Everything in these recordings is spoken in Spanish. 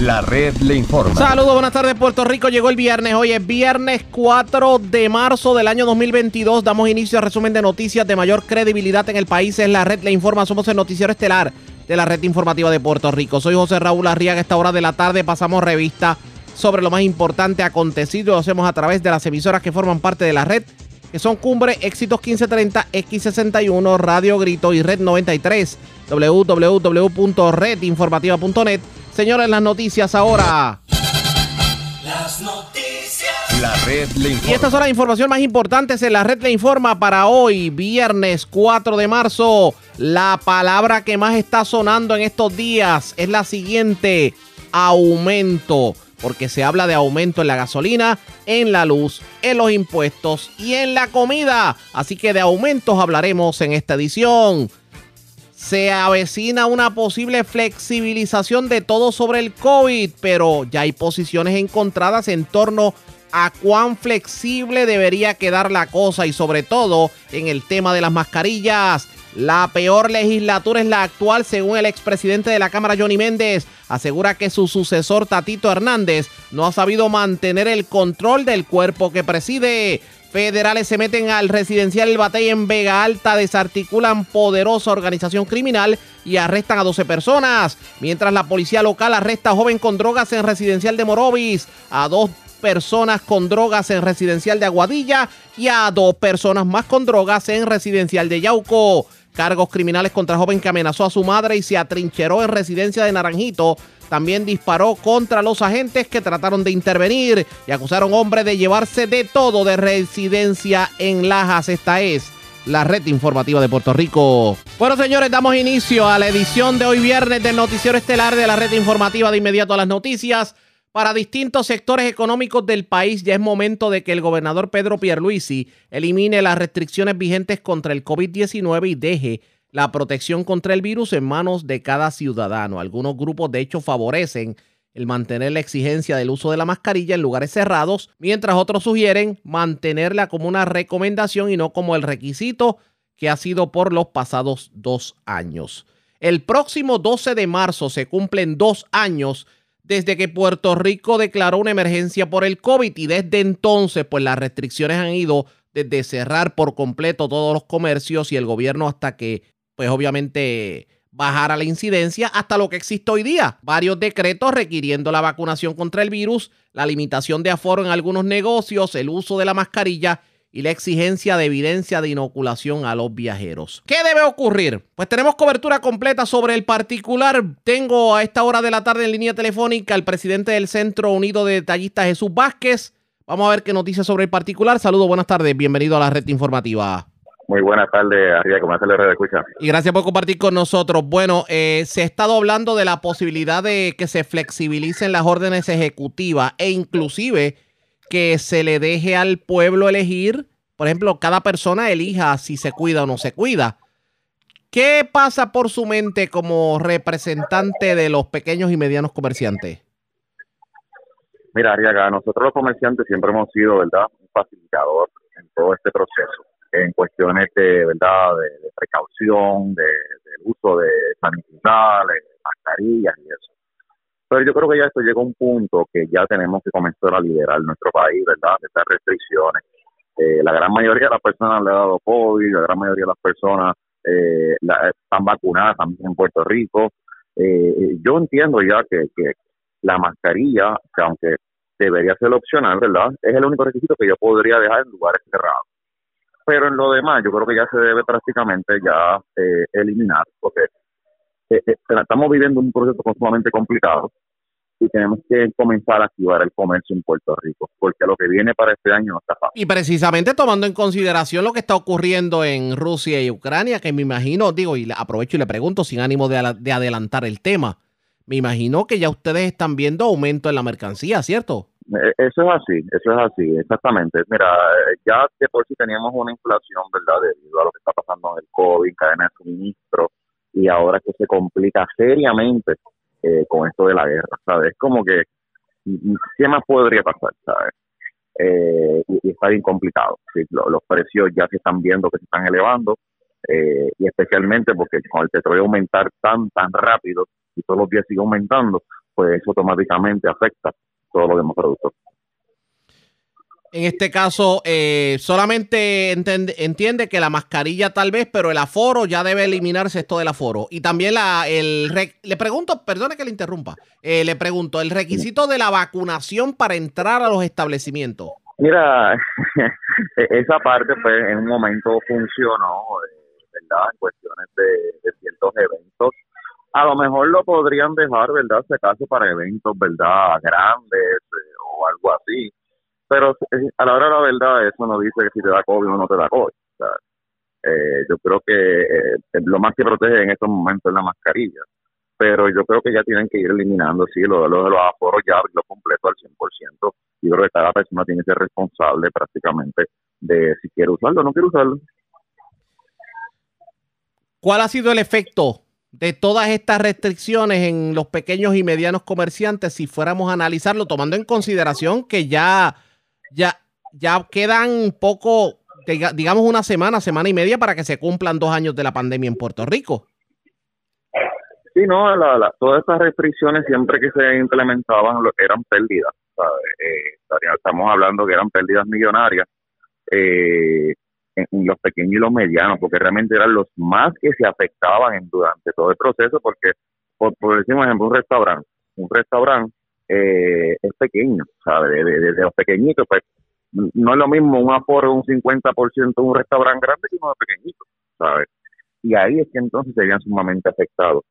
La red le informa. Saludos, buenas tardes Puerto Rico. Llegó el viernes. Hoy es viernes 4 de marzo del año 2022. Damos inicio al resumen de noticias de mayor credibilidad en el país. Es la red le informa. Somos el noticiero estelar de la red informativa de Puerto Rico. Soy José Raúl Arriaga. Esta hora de la tarde pasamos revista sobre lo más importante acontecido. Lo hacemos a través de las emisoras que forman parte de la red que son Cumbre, Éxitos 1530, X61, Radio Grito y Red 93, www.redinformativa.net. Señores, las noticias ahora. Las noticias. La red le Y informa. estas son las informaciones más importantes en la red le informa para hoy, viernes 4 de marzo. La palabra que más está sonando en estos días es la siguiente, aumento, porque se habla de aumento en la gasolina, en la luz, en los impuestos y en la comida. Así que de aumentos hablaremos en esta edición. Se avecina una posible flexibilización de todo sobre el COVID, pero ya hay posiciones encontradas en torno a cuán flexible debería quedar la cosa y sobre todo en el tema de las mascarillas. La peor legislatura es la actual, según el expresidente de la Cámara, Johnny Méndez. Asegura que su sucesor, Tatito Hernández, no ha sabido mantener el control del cuerpo que preside. Federales se meten al residencial El Batey en Vega Alta, desarticulan poderosa organización criminal y arrestan a 12 personas. Mientras la policía local arresta a joven con drogas en residencial de Morovis, a dos personas con drogas en residencial de Aguadilla y a dos personas más con drogas en residencial de Yauco. Cargos criminales contra joven que amenazó a su madre y se atrincheró en residencia de Naranjito. También disparó contra los agentes que trataron de intervenir y acusaron hombre de llevarse de todo de residencia en Lajas. Esta es la red informativa de Puerto Rico. Bueno, señores, damos inicio a la edición de hoy viernes del noticiero estelar de la red informativa de inmediato a las noticias. Para distintos sectores económicos del país ya es momento de que el gobernador Pedro Pierluisi elimine las restricciones vigentes contra el COVID-19 y deje la protección contra el virus en manos de cada ciudadano. Algunos grupos de hecho favorecen el mantener la exigencia del uso de la mascarilla en lugares cerrados, mientras otros sugieren mantenerla como una recomendación y no como el requisito que ha sido por los pasados dos años. El próximo 12 de marzo se cumplen dos años desde que Puerto Rico declaró una emergencia por el COVID y desde entonces pues las restricciones han ido desde cerrar por completo todos los comercios y el gobierno hasta que pues obviamente bajara la incidencia hasta lo que existe hoy día. Varios decretos requiriendo la vacunación contra el virus, la limitación de aforo en algunos negocios, el uso de la mascarilla y la exigencia de evidencia de inoculación a los viajeros. ¿Qué debe ocurrir? Pues tenemos cobertura completa sobre el particular. Tengo a esta hora de la tarde en línea telefónica al presidente del Centro Unido de Detallistas, Jesús Vázquez. Vamos a ver qué noticias sobre el particular. Saludos, buenas tardes, bienvenido a la red informativa. Muy buenas tardes, arriba, como hace la red de escucha. Y gracias por compartir con nosotros. Bueno, eh, se ha estado hablando de la posibilidad de que se flexibilicen las órdenes ejecutivas e inclusive que se le deje al pueblo elegir, por ejemplo, cada persona elija si se cuida o no se cuida. ¿Qué pasa por su mente como representante de los pequeños y medianos comerciantes? Mira, Arriaga, nosotros los comerciantes siempre hemos sido, ¿verdad?, un facilitador en todo este proceso, en cuestiones de, ¿verdad?, de, de precaución, de, uso de sanitizales, mascarillas y eso. Pero yo creo que ya esto llega a un punto que ya tenemos que comenzar a liderar nuestro país, ¿verdad?, de estas restricciones. Eh, la gran mayoría de las personas le ha dado COVID, la gran mayoría de las personas eh, están vacunadas también en Puerto Rico. Eh, yo entiendo ya que, que la mascarilla, que aunque debería ser opcional, ¿verdad? Es el único requisito que yo podría dejar en lugares cerrados. Pero en lo demás, yo creo que ya se debe prácticamente ya eh, eliminar, porque eh, eh, estamos viviendo un proceso sumamente complicado y tenemos que comenzar a activar el comercio en Puerto Rico, porque lo que viene para este año no está fácil. Y precisamente tomando en consideración lo que está ocurriendo en Rusia y Ucrania, que me imagino, digo, y aprovecho y le pregunto sin ánimo de, de adelantar el tema, me imagino que ya ustedes están viendo aumento en la mercancía, ¿cierto? Eh, Eso es así, eso es así, exactamente. Mira, eh, ya de por sí teníamos una inflación, ¿verdad? Debido a lo que está pasando en el COVID, cadena de suministro, y ahora que se complica seriamente eh, con esto de la guerra, ¿sabes? Es como que, ¿qué más podría pasar, ¿sabes? Eh, y, está bien complicado. ¿sí? Lo- los precios ya se están viendo que se están elevando, eh, y especialmente porque con el petróleo aumentar tan, tan rápido y todos los días sigue aumentando, pues eso automáticamente afecta todos los demás productos. En este caso, eh, solamente entiende que la mascarilla tal vez, pero el aforo ya debe eliminarse esto del aforo. Y también la, el le pregunto, perdone que le interrumpa, eh, le pregunto, el requisito de la vacunación para entrar a los establecimientos. Mira, e- esa parte pues en un momento funcionó, eh, ¿verdad? En cuestiones de, ciertos eventos. A lo mejor lo podrían dejar, ¿verdad? Si acaso para eventos, ¿verdad? Grandes eh, o algo así. Pero eh, a la hora de la verdad, eso no dice que si te da COVID o no te da COVID. O sea, eh, yo creo que eh, lo más que protege en estos momentos es la mascarilla. Pero yo creo que ya tienen que ir eliminando, sí, lo, lo de los aforos ya lo completo al 100%. Yo creo que cada persona tiene que ser responsable prácticamente de si quiere usarlo o no quiere usarlo. ¿Cuál ha sido el efecto de todas estas restricciones en los pequeños y medianos comerciantes si fuéramos a analizarlo, tomando en consideración que ya, ya, ya quedan poco, diga- digamos una semana, semana y media para que se cumplan dos años de la pandemia en Puerto Rico? Sí, no, la- la- todas estas restricciones siempre que se implementaban eran pérdidas. Eh, estamos hablando que eran pérdidas millonarias eh, en, los pequeños y los medianos, porque realmente eran los más que se afectaban durante todo el proceso, porque, por, por decir un ejemplo, un restaurante, un restaurante eh, es pequeño, ¿sabes? De, de- los pequeñitos, pues no es lo mismo un aforo un 50% de un restaurante grande que uno de pequeñito, ¿sabes? Y ahí es que entonces serían sumamente afectados.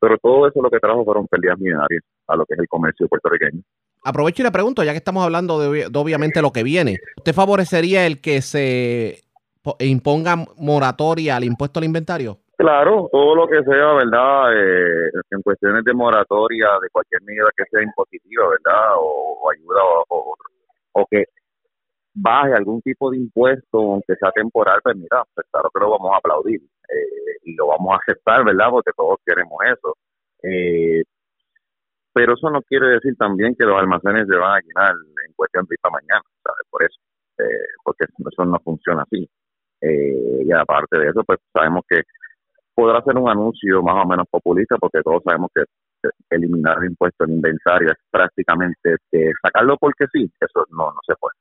Pero todo eso lo que trajo fueron pérdidas millonarias a lo que es el comercio puertorriqueño. Aprovecho y le pregunto, ya que estamos hablando de, de obviamente lo que viene, ¿usted favorecería el que se po- imponga moratoria al impuesto al inventario? Claro, todo lo que sea, ¿verdad? Eh, en cuestiones de moratoria, de cualquier medida que sea impositiva, ¿verdad? O, ayuda o que baje algún tipo de impuesto, aunque sea temporal, pues mira, pues claro que lo vamos a aplaudir eh, y lo vamos a aceptar, ¿verdad? Porque todos queremos eso. Eh, pero eso no quiere decir también que los almacenes se van a llenar en cuestión de esta mañana, ¿sabes? Por eso, eh, porque eso no funciona así. Eh, y aparte de eso, pues sabemos que podrá ser un anuncio más o menos populista, porque todos sabemos que eliminar el impuesto en inventario es prácticamente que sacarlo porque sí, eso no, no se puede.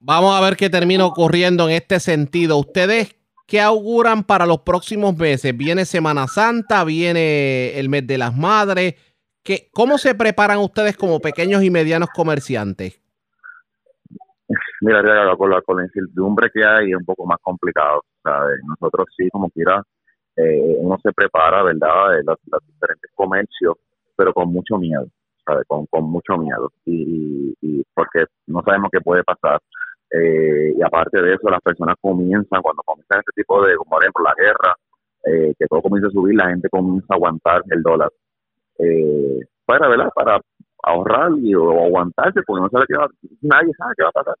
Vamos a ver qué termina ocurriendo en este sentido. ¿Ustedes qué auguran para los próximos meses? Viene Semana Santa, viene el mes de las madres. ¿Qué, ¿Cómo se preparan ustedes como pequeños y medianos comerciantes? Mira, con la, con la incertidumbre que hay es un poco más complicado. ¿Sabes? Nosotros sí, como quiera, eh, uno se prepara, ¿verdad?, de los, los diferentes comercios, pero con mucho miedo, ¿sabes? Con, mucho miedo. Y, y porque no sabemos qué puede pasar. Eh, y aparte de eso, las personas comienzan, cuando comienzan este tipo de, como por ejemplo la guerra, eh, que todo comienza a subir, la gente comienza a aguantar el dólar. Eh, para, ¿verdad? Para ahorrar y o aguantarse, porque no sabe qué va, nadie sabe qué va a pasar.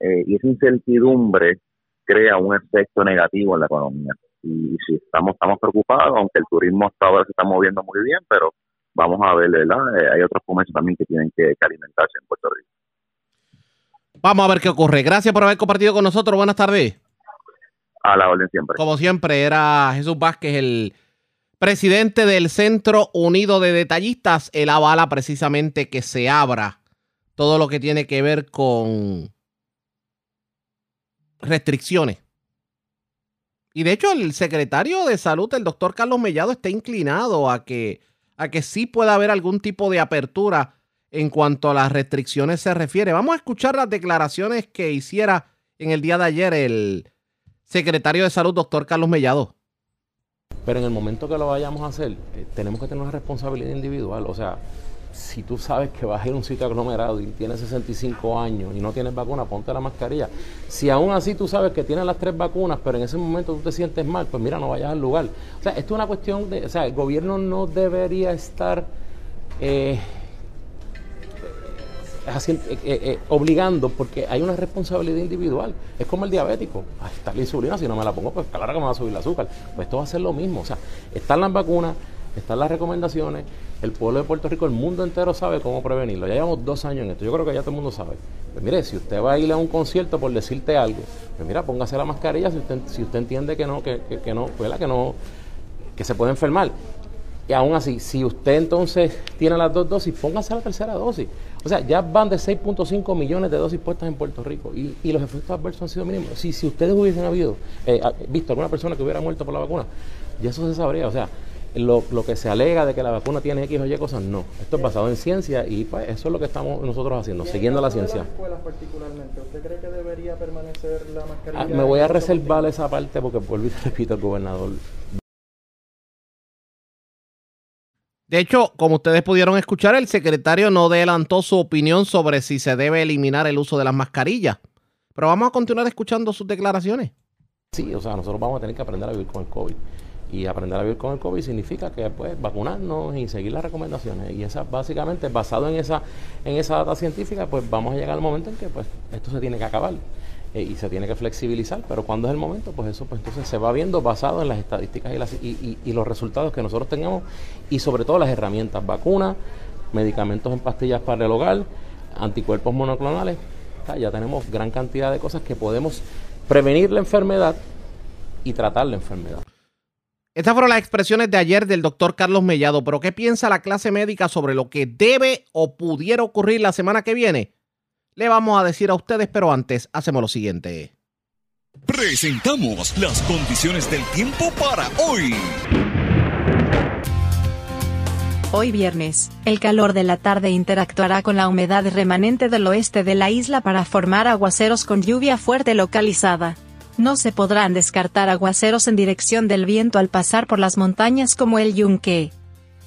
Eh, y esa incertidumbre crea un efecto negativo en la economía. Y si estamos, estamos preocupados, aunque el turismo hasta ahora se está moviendo muy bien, pero vamos a ver, ¿verdad? Eh, hay otros comercios también que tienen que, que alimentarse en Puerto Rico. Vamos a ver qué ocurre. Gracias por haber compartido con nosotros. Buenas tardes. A la orden siempre. Como siempre, era Jesús Vázquez, el presidente del Centro Unido de Detallistas. Él avala precisamente que se abra todo lo que tiene que ver con restricciones. Y de hecho, el secretario de salud, el doctor Carlos Mellado, está inclinado a que, a que sí pueda haber algún tipo de apertura en cuanto a las restricciones se refiere. Vamos a escuchar las declaraciones que hiciera en el día de ayer el secretario de salud, doctor Carlos Mellado. Pero en el momento que lo vayamos a hacer, eh, tenemos que tener una responsabilidad individual. O sea, si tú sabes que vas a ir a un sitio aglomerado y tienes 65 años y no tienes vacuna, ponte la mascarilla. Si aún así tú sabes que tienes las tres vacunas, pero en ese momento tú te sientes mal, pues mira, no vayas al lugar. O sea, esto es una cuestión de, o sea, el gobierno no debería estar eh, eh, eh, eh, obligando porque hay una responsabilidad individual. Es como el diabético. Ahí está la insulina, si no me la pongo, pues claro que me va a subir el azúcar. Pues esto va a ser lo mismo. O sea, están las vacunas, están las recomendaciones. El pueblo de Puerto Rico, el mundo entero sabe cómo prevenirlo. Ya llevamos dos años en esto. Yo creo que ya todo el mundo sabe. Pues mire, si usted va a ir a un concierto por decirte algo, pues mira, póngase la mascarilla si usted, si usted entiende que no, que, que, no, ¿verdad? que no, que se puede enfermar. Y aún así, si usted entonces tiene las dos dosis, póngase la tercera dosis. O sea, ya van de 6.5 millones de dosis puestas en Puerto Rico y, y los efectos adversos han sido mínimos. Si, si ustedes hubiesen habido, eh, visto alguna persona que hubiera muerto por la vacuna, ya eso se sabría. O sea, lo, lo, que se alega de que la vacuna tiene X o Y cosas, no. Esto es basado en ciencia y pues eso es lo que estamos nosotros haciendo, siguiendo la ciencia. las escuelas particularmente, ¿usted cree que debería permanecer la mascarilla? Ah, me voy a reservar esa parte porque vuelvo y repito, el gobernador De hecho, como ustedes pudieron escuchar, el secretario no adelantó su opinión sobre si se debe eliminar el uso de las mascarillas. Pero vamos a continuar escuchando sus declaraciones. Sí, o sea, nosotros vamos a tener que aprender a vivir con el COVID. Y aprender a vivir con el COVID significa que pues vacunarnos y seguir las recomendaciones. Y esa básicamente basado en esa en esa data científica, pues vamos a llegar al momento en que pues esto se tiene que acabar. Eh, y se tiene que flexibilizar, pero cuando es el momento, pues eso pues entonces se va viendo basado en las estadísticas y, las, y, y, los resultados que nosotros tengamos y sobre todo las herramientas, vacunas, medicamentos en pastillas para el hogar, anticuerpos monoclonales, ya tenemos gran cantidad de cosas que podemos prevenir la enfermedad y tratar la enfermedad. Estas fueron las expresiones de ayer del doctor Carlos Mellado, pero ¿qué piensa la clase médica sobre lo que debe o pudiera ocurrir la semana que viene? le vamos a decir a ustedes, pero antes hacemos lo siguiente. Presentamos las condiciones del tiempo para hoy. Hoy viernes, el calor de la tarde interactuará con la humedad remanente del oeste de la isla para formar aguaceros con lluvia fuerte localizada. No se podrán descartar aguaceros en dirección del viento al pasar por las montañas como el Yunque.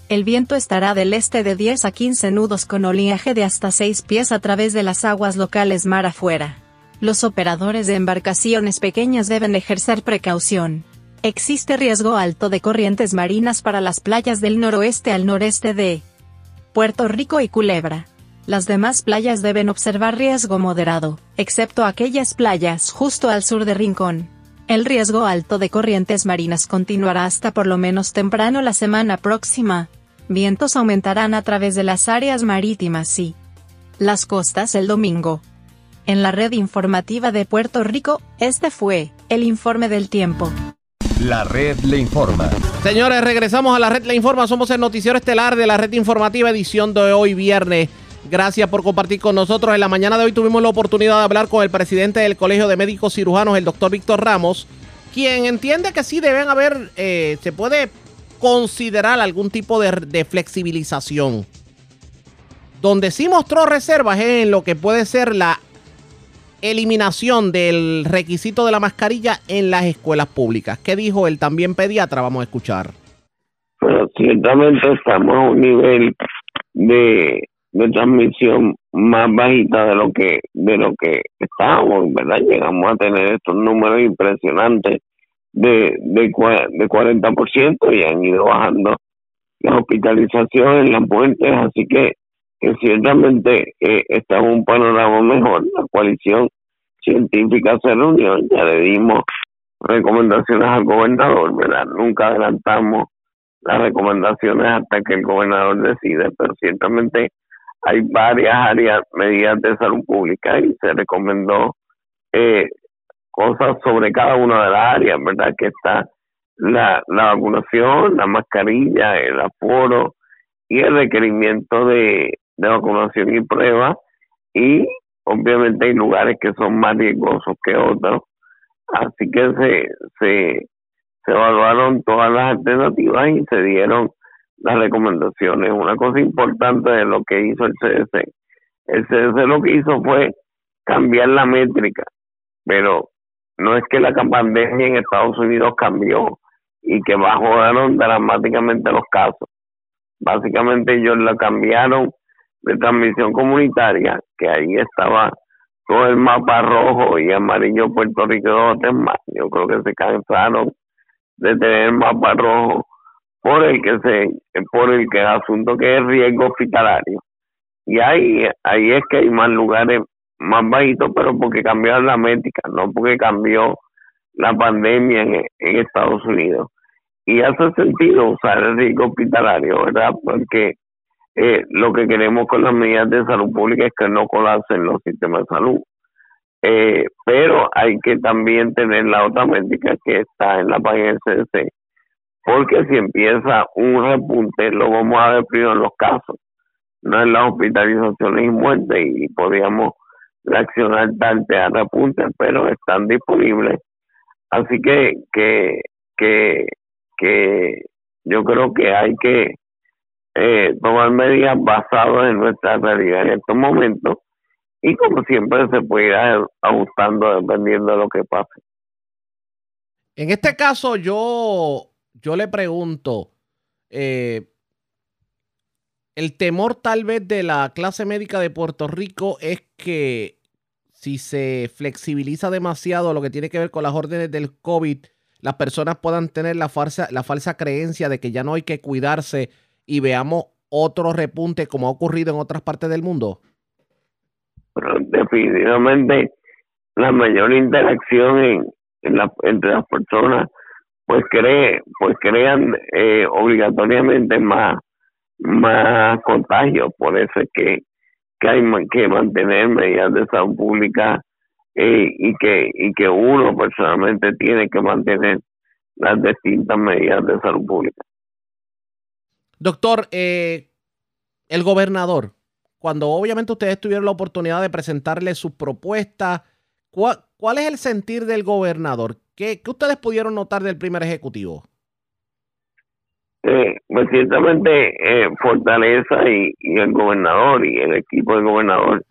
El viento estará del este de 10 a 15 nudos con oleaje de hasta 6 pies a través de las aguas locales mar afuera. Los operadores de embarcaciones pequeñas deben ejercer precaución. Existe riesgo alto de corrientes marinas para las playas del noroeste al noreste de Puerto Rico y Culebra. Las demás playas deben observar riesgo moderado, excepto aquellas playas justo al sur de Rincón. El riesgo alto de corrientes marinas continuará hasta por lo menos temprano la semana próxima vientos aumentarán a través de las áreas marítimas y las costas el domingo. En la red informativa de Puerto Rico, este fue el informe del tiempo. La red le informa. Señores, regresamos a la red le informa. Somos el noticiero estelar de la red informativa edición de hoy viernes. Gracias por compartir con nosotros. En la mañana de hoy tuvimos la oportunidad de hablar con el presidente del Colegio de Médicos Cirujanos, el doctor Víctor Ramos, quien entiende que sí deben haber, eh, se puede considerar algún tipo de, flexibilización. Donde sí mostró reservas en lo que puede ser la eliminación del requisito de la mascarilla en las escuelas públicas. ¿Qué dijo el también pediatra? Vamos a escuchar. Pero ciertamente estamos a un nivel de, de transmisión más bajita de lo que de lo que estábamos, ¿verdad? Llegamos a tener estos números impresionantes de, de, de 40% y han ido bajando las hospitalizaciones, las muertes, así que, que ciertamente eh, está en un panorama mejor. La coalición científica se reunió, ya le dimos recomendaciones al gobernador, ¿verdad? Nunca adelantamos las recomendaciones hasta que el gobernador decide, pero ciertamente hay varias áreas, medidas de salud pública y se recomendó eh, cosas sobre cada una de las áreas, ¿verdad? Que está la, la vacunación, la mascarilla, el aforo y el requerimiento de, de vacunación y prueba y obviamente hay lugares que son más riesgosos que otros, así que se, se, se evaluaron todas las alternativas y se dieron las recomendaciones. Una cosa importante de lo que hizo el CDC, el CDC lo que hizo fue cambiar la métrica, pero no es que la pandemia en Estados Unidos cambió y que bajaron dramáticamente los casos. Básicamente ellos la cambiaron de transmisión comunitaria, que ahí estaba todo el mapa rojo y amarillo Puerto Rico más. Yo creo que se cansaron de tener mapa rojo por el que se por el que el asunto que es riesgo hospitalario. Y ahí ahí es que hay más lugares más bajito, pero porque cambió la métrica, no porque cambió la pandemia en, Estados Unidos. Y hace sentido usar el riesgo hospitalario, ¿verdad? Porque eh, lo que queremos con las medidas de salud pública es que no colapsen los sistemas de salud. Eh, pero hay que también tener la otra métrica que está en la página del CDC. Porque si empieza un repunte lo vamos a ver primero en los casos, no en las hospitalizaciones y muertes y podríamos reaccionar tarde a repuntes, pero están disponibles. Así que, que, que, que yo creo que hay que eh, tomar medidas basadas en nuestra realidad en estos momentos y como siempre se puede ir ajustando dependiendo de lo que pase. En este caso yo, yo le pregunto, eh, el temor tal vez de la clase médica de Puerto Rico es que si se flexibiliza demasiado lo que tiene que ver con las órdenes del COVID, las personas puedan tener la falsa, la falsa creencia de que ya no hay que cuidarse y veamos otro repunte como ha ocurrido en otras partes del mundo? Definitivamente la mayor interacción en, entre las personas pues cree pues crean eh, obligatoriamente más más contagios por eso es que, que hay que mantener medidas de salud pública eh, y que y que uno personalmente tiene que mantener las distintas medidas de salud pública Doctor, eh, el gobernador, cuando obviamente ustedes tuvieron la oportunidad de presentarle sus propuestas, ¿cuál, es el sentir del gobernador? ¿Qué, ustedes pudieron notar del primer ejecutivo? Eh, pues ciertamente eh, Fortaleza y, el gobernador y el equipo del gobernador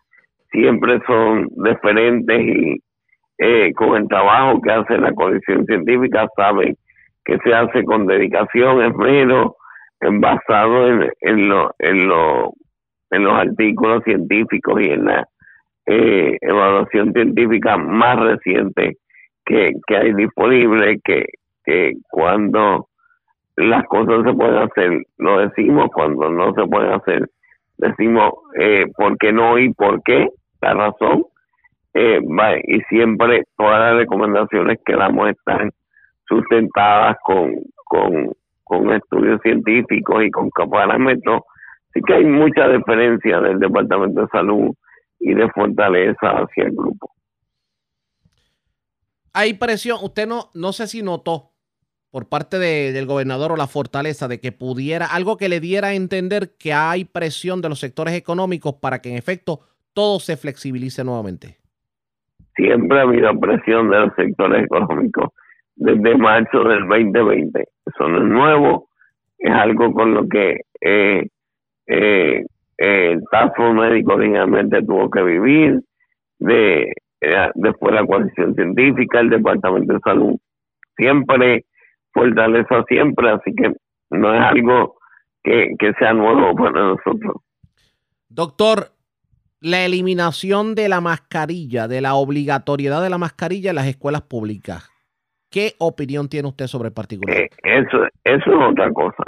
siempre son diferentes y eh, con el trabajo que hace la coalición científica saben que se hace con dedicación, esmero, basado en, en, en, lo, en los artículos científicos y en la eh, evaluación científica más reciente que, que hay disponible, que, que cuando las cosas se pueden hacer, lo decimos, cuando no se pueden hacer, decimos eh, por qué no y por qué, la razón, eh, y siempre todas las recomendaciones que damos están sustentadas con, con con estudios científicos y con parámetros. Sí que hay mucha diferencia del Departamento de Salud y de fortaleza hacia el grupo. Hay presión, usted no, no sé si notó por parte del gobernador o la fortaleza de que pudiera, algo que le diera a entender que hay presión de los sectores económicos para que en efecto todo se flexibilice nuevamente. Siempre ha habido presión de los sectores económicos desde marzo del 2020. Eso no es nuevo, es algo con lo que eh, eh, el Task Médico originalmente tuvo que vivir, de eh, después la coalición científica, el Departamento de Salud, siempre fortaleza siempre, así que no es algo que, que sea nuevo para nosotros. Doctor, la eliminación de la mascarilla, de la obligatoriedad de la mascarilla en las escuelas públicas. ¿Qué opinión tiene usted sobre el particular? Eh, eso, eso es otra cosa.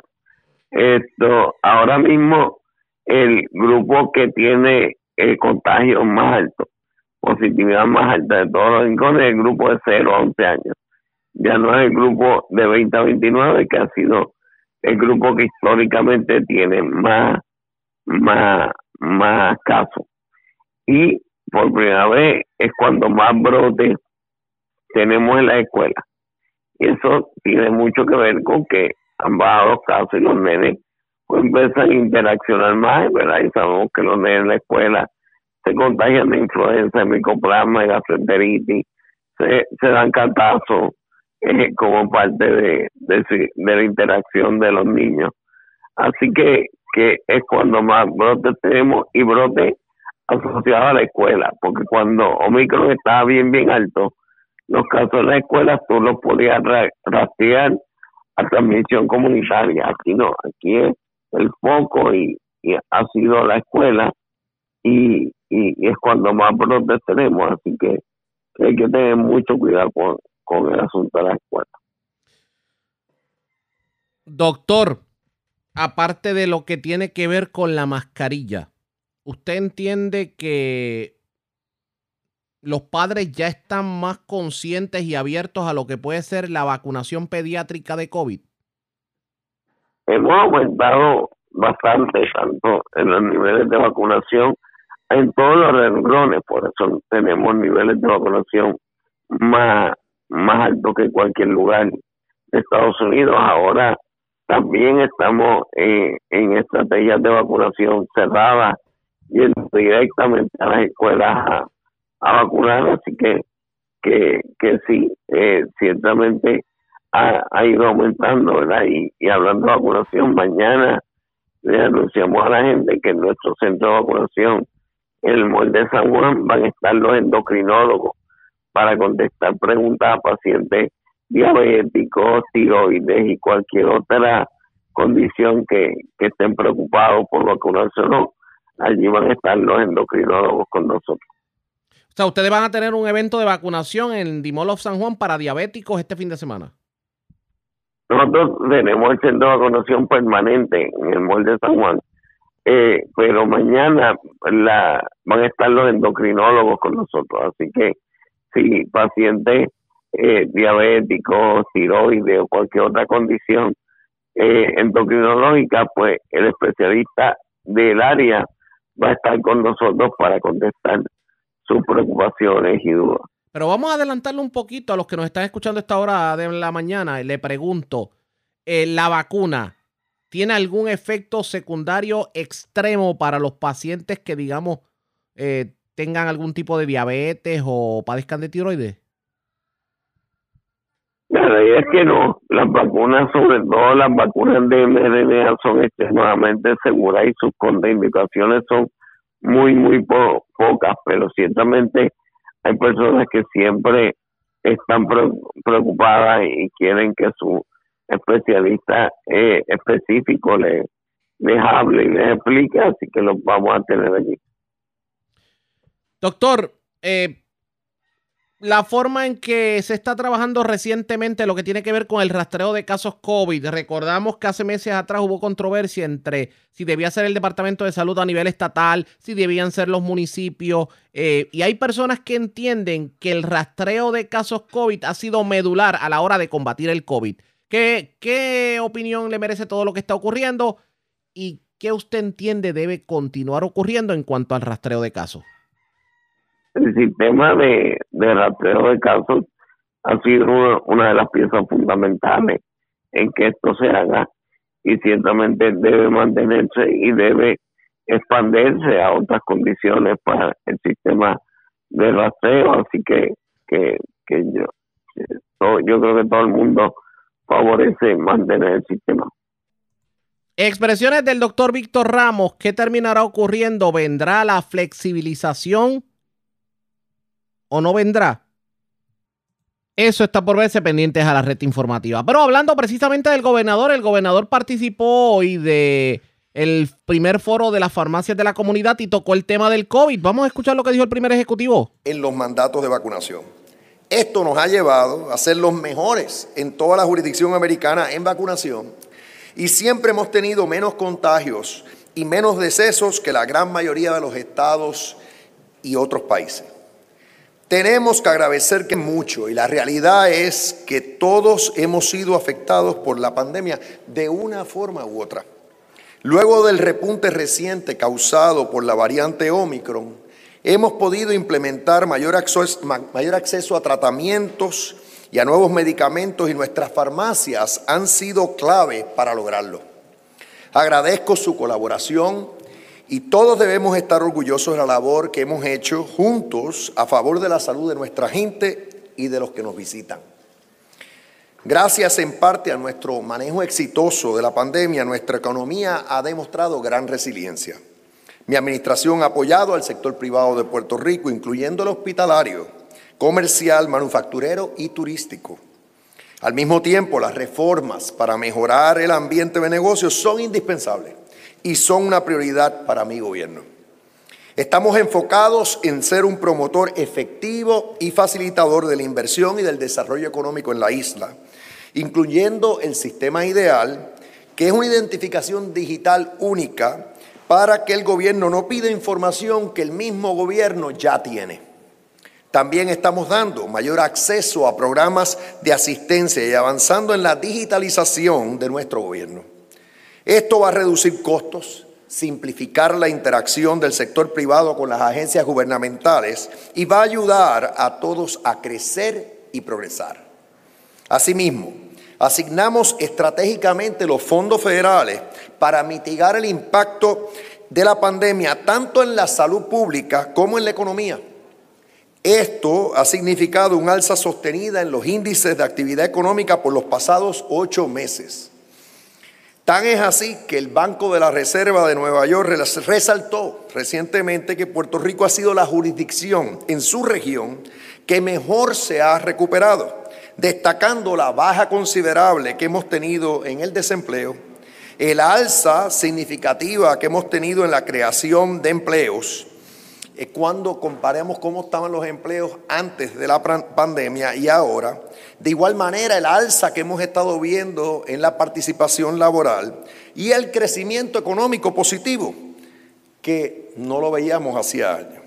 Esto, ahora mismo, el grupo que tiene el contagio más alto, positividad más alta de todos los rincones, es el grupo de 0 a 11 años. Ya no es el grupo de 20 a 29, que ha sido el grupo que históricamente tiene más, más, más casos. Y por primera vez es cuando más brotes tenemos en la escuela. Y eso tiene mucho que ver con que han bajado los casos y los nenes pues empiezan a interaccionar más, ¿verdad? Y sabemos que los nenes en la escuela se contagian de influenza, micoplasma, gastroenteritis, se, se dan catazos eh, como parte de, la interacción de los niños. Así que, es cuando más brotes tenemos y brotes asociados a la escuela, porque cuando Omicron estaba bien, bien alto, los casos de la escuela tú los podías rastrear a transmisión comunitaria. Aquí no, aquí es el foco y, ha sido la escuela y, y, es cuando más brotes tenemos. Así que hay que tener mucho cuidado con, con el asunto de la escuela. Doctor, aparte de lo que tiene que ver con la mascarilla, ¿usted entiende que los padres ya están más conscientes y abiertos a lo que puede ser la vacunación pediátrica de COVID? Hemos aumentado bastante, tanto en los niveles de vacunación, en todos los renglones, por eso tenemos niveles de vacunación más, más altos que cualquier lugar de Estados Unidos. Ahora también estamos en estrategias de vacunación cerradas yendo directamente a las escuelas a, a vacunar, así que que, que sí, eh, ciertamente ha, ido aumentando, ¿verdad? Y, y hablando de vacunación, mañana le anunciamos a la gente que en nuestro centro de vacunación, el molde de San Juan, van a estar los endocrinólogos para contestar preguntas a pacientes diabéticos, tiroides y cualquier otra condición que, que estén preocupados por vacunarse o no. Allí van a estar los endocrinólogos con nosotros. O sea, ustedes van a tener un evento de vacunación en Dimol of San Juan para diabéticos este fin de semana. Nosotros tenemos el centro de vacunación permanente en el molde de San Juan, eh, pero mañana la, van a estar los endocrinólogos con nosotros, así que si pacientes eh, diabéticos, tiroides o cualquier otra condición eh, endocrinológica, pues el especialista del área va a estar con nosotros para contestar sus preocupaciones y dudas. Pero vamos a adelantarlo un poquito a los que nos están escuchando a esta hora de la mañana. Le pregunto, eh, ¿la vacuna tiene algún efecto secundario extremo para los pacientes que, digamos, eh, tengan algún tipo de diabetes o padezcan de tiroides? La realidad es que no. Las vacunas, sobre todo las vacunas de mRNA, son extremadamente seguras y sus contraindicaciones son muy, muy po pocas, pero ciertamente hay personas que siempre están preocupadas y quieren que su especialista eh, específico les, hable y les explique, así que los vamos a tener allí. Doctor, eh, la forma en que se está trabajando recientemente lo que tiene que ver con el rastreo de casos COVID. Recordamos que hace meses atrás hubo controversia entre si debía ser el Departamento de Salud a nivel estatal, si debían ser los municipios. Eh, y hay personas que entienden que el rastreo de casos COVID ha sido medular a la hora de combatir el COVID. ¿Qué, qué opinión le merece todo lo que está ocurriendo? ¿Y qué usted entiende debe continuar ocurriendo en cuanto al rastreo de casos? el sistema de, de rastreo de casos ha sido una, una de las piezas fundamentales en que esto se haga y ciertamente debe mantenerse y debe expandirse a otras condiciones para el sistema de rastreo así que que, que yo yo creo que todo el mundo favorece mantener el sistema Expresiones del doctor Víctor Ramos, ¿qué terminará ocurriendo? ¿Vendrá la flexibilización o no vendrá? Eso está por verse pendientes a la red informativa. Pero hablando precisamente del gobernador, el gobernador participó hoy de el primer foro de las farmacias de la comunidad y tocó el tema del COVID. Vamos a escuchar lo que dijo el primer ejecutivo. En los mandatos de vacunación. Esto nos ha llevado a ser los mejores en toda la jurisdicción americana en vacunación y siempre hemos tenido menos contagios y menos decesos que la gran mayoría de los estados y otros países. Tenemos que agradecer que mucho y la realidad es que todos hemos sido afectados por la pandemia de una forma u otra. Luego del repunte reciente causado por la variante Omicron, hemos podido implementar mayor acceso, a tratamientos y a nuevos medicamentos y nuestras farmacias han sido clave para lograrlo. Agradezco su colaboración y todos debemos estar orgullosos de la labor que hemos hecho juntos a favor de la salud de nuestra gente y de los que nos visitan. Gracias en parte a nuestro manejo exitoso de la pandemia, nuestra economía ha demostrado gran resiliencia. Mi administración ha apoyado al sector privado de Puerto Rico, incluyendo el hospitalario, comercial, manufacturero y turístico. Al mismo tiempo, las reformas para mejorar el ambiente de negocios son indispensables y son una prioridad para mi gobierno. Estamos enfocados en ser un promotor efectivo y facilitador de la inversión y del desarrollo económico en la isla, incluyendo el sistema ideal, que es una identificación digital única para que el gobierno no pida información que el mismo gobierno ya tiene. También estamos dando mayor acceso a programas de asistencia y avanzando en la digitalización de nuestro gobierno. Esto va a reducir costos, simplificar la interacción del sector privado con las agencias gubernamentales y va a ayudar a todos a crecer y progresar. Asimismo, Asignamos estratégicamente los fondos federales para mitigar el impacto de la pandemia tanto en la salud pública como en la economía. Esto ha significado un alza sostenida en los índices de actividad económica por los pasados ocho meses. Tan es así que el Banco de la Reserva de Nueva York resaltó recientemente que Puerto Rico ha sido la jurisdicción en su región que mejor se ha recuperado, destacando la baja considerable que hemos tenido en el desempleo, el alza significativa que hemos tenido en la creación de empleos, cuando comparemos cómo estaban los empleos antes de la pandemia y ahora. De igual manera, el alza que hemos estado viendo en la participación laboral y el crecimiento económico positivo, que no lo veíamos hacía años.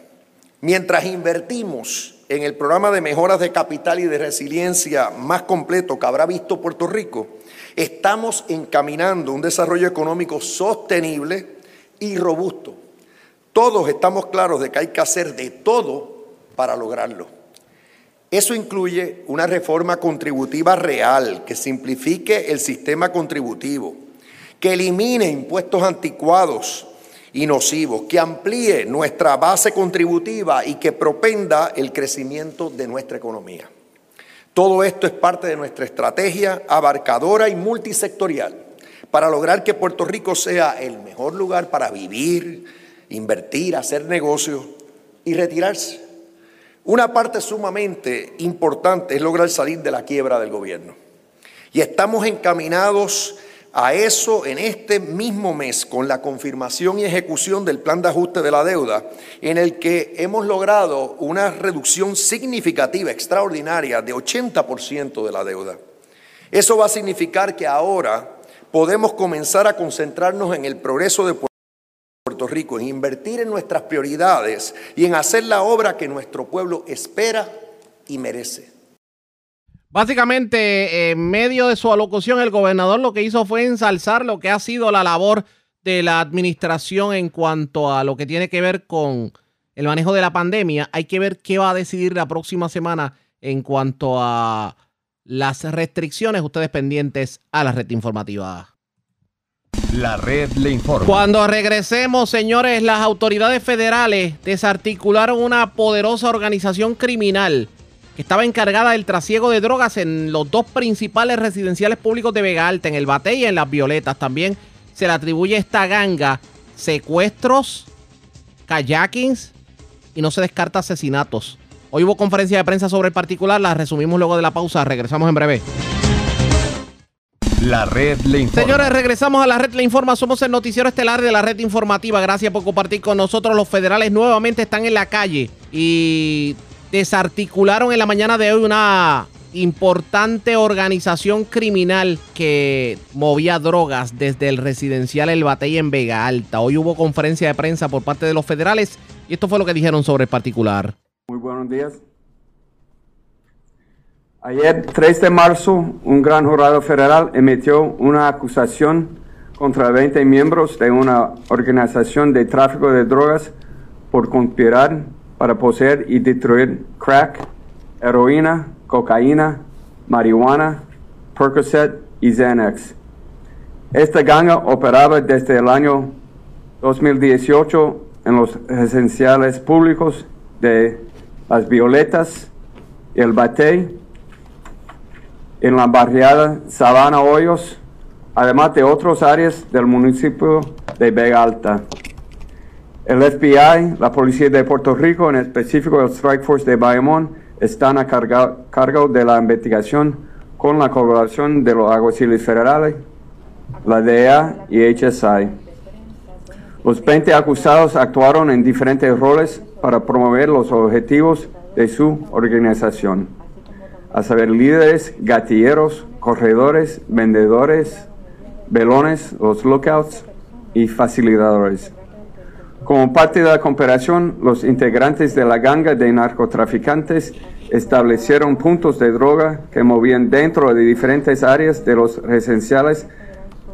Mientras invertimos en el programa de mejoras de capital y de resiliencia más completo que habrá visto Puerto Rico, estamos encaminando un desarrollo económico sostenible y robusto todos estamos claros de que hay que hacer de todo para lograrlo. Eso incluye una reforma contributiva real que simplifique el sistema contributivo, que elimine impuestos anticuados y nocivos, que amplíe nuestra base contributiva y que propenda el crecimiento de nuestra economía. Todo esto es parte de nuestra estrategia abarcadora y multisectorial para lograr que Puerto Rico sea el mejor lugar para vivir, invertir, hacer negocios y retirarse. Una parte sumamente importante es lograr salir de la quiebra del gobierno. Y estamos encaminados a eso en este mismo mes con la confirmación y ejecución del plan de ajuste de la deuda, en el que hemos logrado una reducción significativa, extraordinaria, de 80% de la deuda. Eso va a significar que ahora podemos comenzar a concentrarnos en el progreso de Puerto Rico, en invertir en nuestras prioridades y en hacer la obra que nuestro pueblo espera y merece. Básicamente, en medio de su alocución, el gobernador lo que hizo fue ensalzar lo que ha sido la labor de la administración en cuanto a lo que tiene que ver con el manejo de la pandemia. Hay que ver qué va a decidir la próxima semana en cuanto a las restricciones. Ustedes pendientes a la red informativa. La red le informa. Cuando regresemos, señores, las autoridades federales desarticularon una poderosa organización criminal que estaba encargada del trasiego de drogas en los dos principales residenciales públicos de Vega Alta, en el Bate y en las Violetas. También se le atribuye a esta ganga secuestros, kayakings y no se descarta asesinatos. Hoy hubo conferencia de prensa sobre el particular, la resumimos luego de la pausa. Regresamos en breve. La red le informa. Señores, regresamos a la red le informa. Somos el noticiero estelar de la red informativa. Gracias por compartir con nosotros. Los federales nuevamente están en la calle y desarticularon en la mañana de hoy una importante organización criminal que movía drogas desde el residencial El Batey en Vega Alta. Hoy hubo conferencia de prensa por parte de los federales y esto fue lo que dijeron sobre el particular. Muy buenos días. Ayer, 3 de marzo, un gran jurado federal emitió una acusación contra 20 miembros de una organización de tráfico de drogas por conspirar para poseer y destruir crack, heroína, cocaína, marihuana, Percocet y Xanax. Esta ganga operaba desde el año 2018 en los residenciales públicos de Las Violetas, El Batey, en la barriada Sabana Hoyos, además de otras áreas del municipio de Vega Alta. El FBI, la Policía de Puerto Rico, en específico el Strike Force de Bayamón, están a cargo de la investigación con la colaboración de los aguaciles federales, la DEA y HSI. Los 20 acusados actuaron en diferentes roles para promover los objetivos de su organización a saber, líderes, gatilleros, corredores, vendedores, velones, los lookouts y facilitadores. Como parte de la cooperación, los integrantes de la ganga de narcotraficantes establecieron puntos de droga que movían dentro de diferentes áreas de los residenciales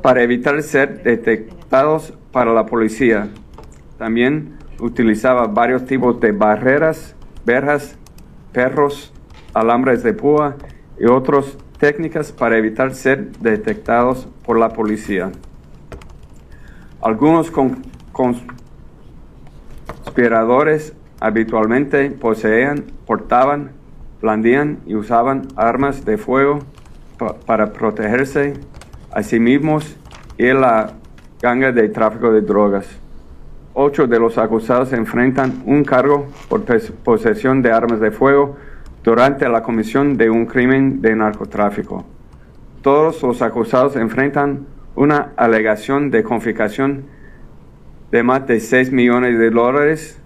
para evitar ser detectados para la policía. También utilizaba varios tipos de barreras, verjas, perros, alambres de púa y otros técnicas para evitar ser detectados por la policía. Algunos con- conspiradores habitualmente poseían, portaban, blandían y usaban armas de fuego pa- para protegerse a sí mismos y la ganga de tráfico de drogas. Ocho de los acusados enfrentan un cargo por pos- posesión de armas de fuego durante la comisión de un crimen de narcotráfico. Todos los acusados enfrentan una alegación de confiscación de más de 6 millones de dólares.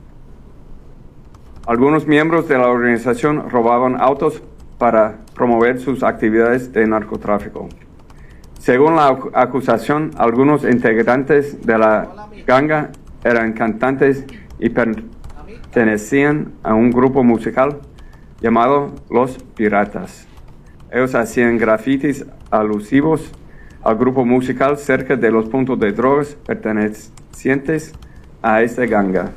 Algunos miembros de la organización robaban autos para promover sus actividades de narcotráfico. Según la acu- acusación, algunos integrantes de la ganga eran cantantes y pertenecían a un grupo musical llamado Los Piratas. Ellos hacían grafitis alusivos al grupo musical cerca de los puntos de drogas pertenecientes a esta ganga.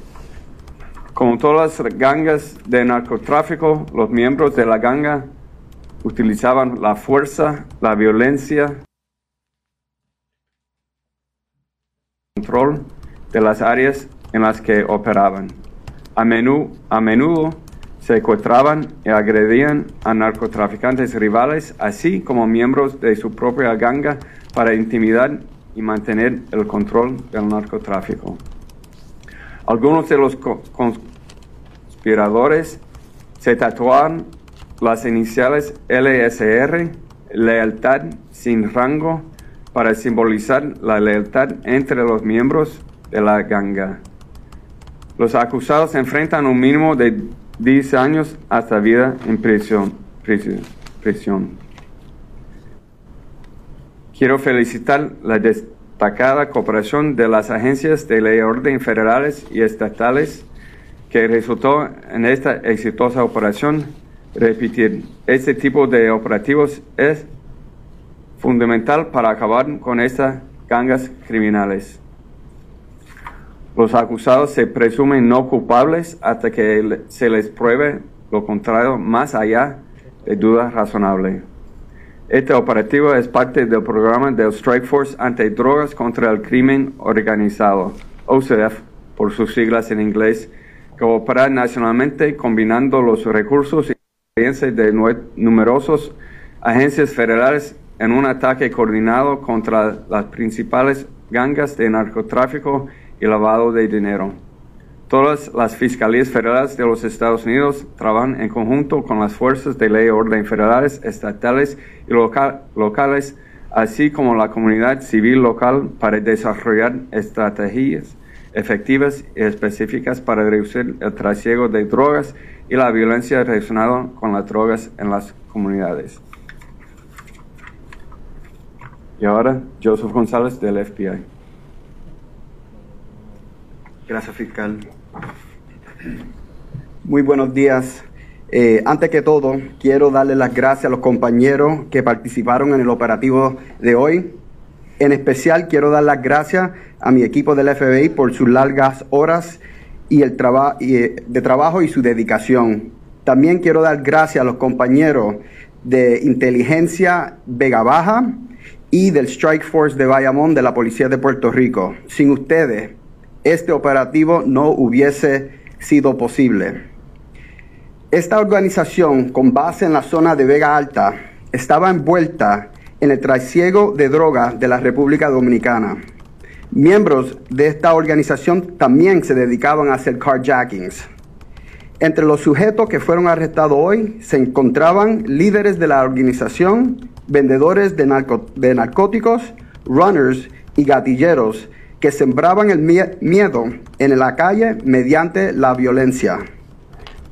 Como todas las gangas de narcotráfico, los miembros de la ganga utilizaban la fuerza, la violencia, control de las áreas en las que operaban. A menudo, a menudo secuestraban y agredían a narcotraficantes rivales, así como miembros de su propia ganga para intimidar y mantener el control del narcotráfico. Algunos de los co- conspiradores se tatuaron las iniciales LSR, lealtad sin rango, para simbolizar la lealtad entre los miembros de la ganga. Los acusados enfrentan un mínimo de 10 años hasta vida en prisión- prisión. Quiero felicitar la destacada cooperación de las agencias de ley orden federales y estatales que resultó en esta exitosa operación. Repetir, este tipo de operativos es fundamental para acabar con estas gangas criminales. Los acusados se presumen no culpables hasta que se les pruebe lo contrario más allá de duda razonable. Este operativo es parte del programa del Strike Force Antidrogas contra el Crimen Organizado, OCF por sus siglas en inglés, que opera nacionalmente combinando los recursos y experiencias de numerosos agencias federales en un ataque coordinado contra las principales gangas de narcotráfico y lavado de dinero. Todas las fiscalías federales de los Estados Unidos trabajan en conjunto con las fuerzas de ley y orden federales, estatales y local- locales, así como la comunidad civil local para desarrollar estrategias efectivas y específicas para reducir el trasiego de drogas y la violencia relacionada con las drogas en las comunidades. Y ahora, Joseph González del FBI. Gracias, fiscal. Muy buenos días. Eh, antes que todo, quiero darle las gracias a los compañeros que participaron en el operativo de hoy. En especial, quiero dar las gracias a mi equipo del FBI por sus largas horas y el eh, de trabajo y su dedicación. También quiero dar gracias a los compañeros de inteligencia Vega Baja y del Strike Force de Bayamón de la Policía de Puerto Rico. Sin ustedes, este operativo no hubiese sido posible. Esta organización, con base en la zona de Vega Alta, estaba envuelta en el trasiego de droga de la República Dominicana. Miembros de esta organización también se dedicaban a hacer carjackings. Entre los sujetos que fueron arrestados hoy se encontraban líderes de la organización, vendedores de, de narcóticos, runners y gatilleros que sembraban el mie- miedo en la calle mediante la violencia.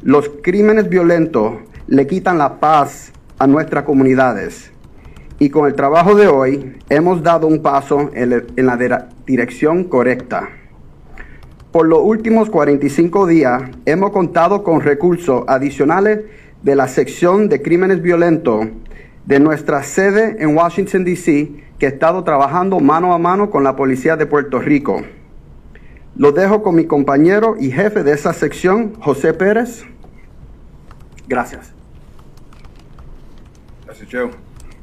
Los crímenes violentos le quitan la paz a nuestras comunidades. Y con el trabajo de hoy hemos dado un paso en, la- dirección correcta. Por los últimos 45 días hemos contado con recursos adicionales de la sección de crímenes violentos de nuestra sede en Washington, D.C., que ha estado trabajando mano a mano con la Policía de Puerto Rico. Lo dejo con mi compañero y jefe de esa sección, José Pérez. Gracias. Gracias, Joe.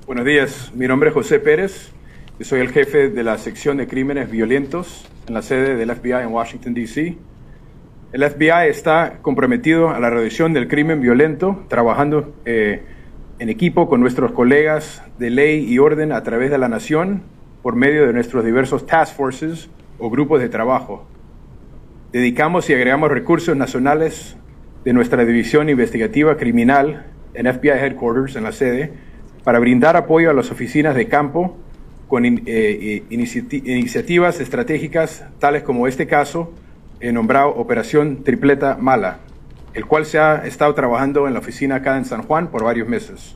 Buenos días, mi nombre es José Pérez, yo soy el jefe de la sección de crímenes violentos en la sede del FBI en Washington, D.C. El FBI está comprometido a la reducción del crimen violento, trabajando eh, en equipo con nuestros colegas de ley y orden a través de la nación por medio de nuestros diversos task forces o grupos de trabajo. Dedicamos y agregamos recursos nacionales de nuestra división investigativa criminal en FBI Headquarters, en la sede, para brindar apoyo a las oficinas de campo con eh, iniciati- iniciativas estratégicas tales como este caso, eh, nombrado Operación Tripleta Mala, el cual se ha estado trabajando en la oficina acá en San Juan por varios meses.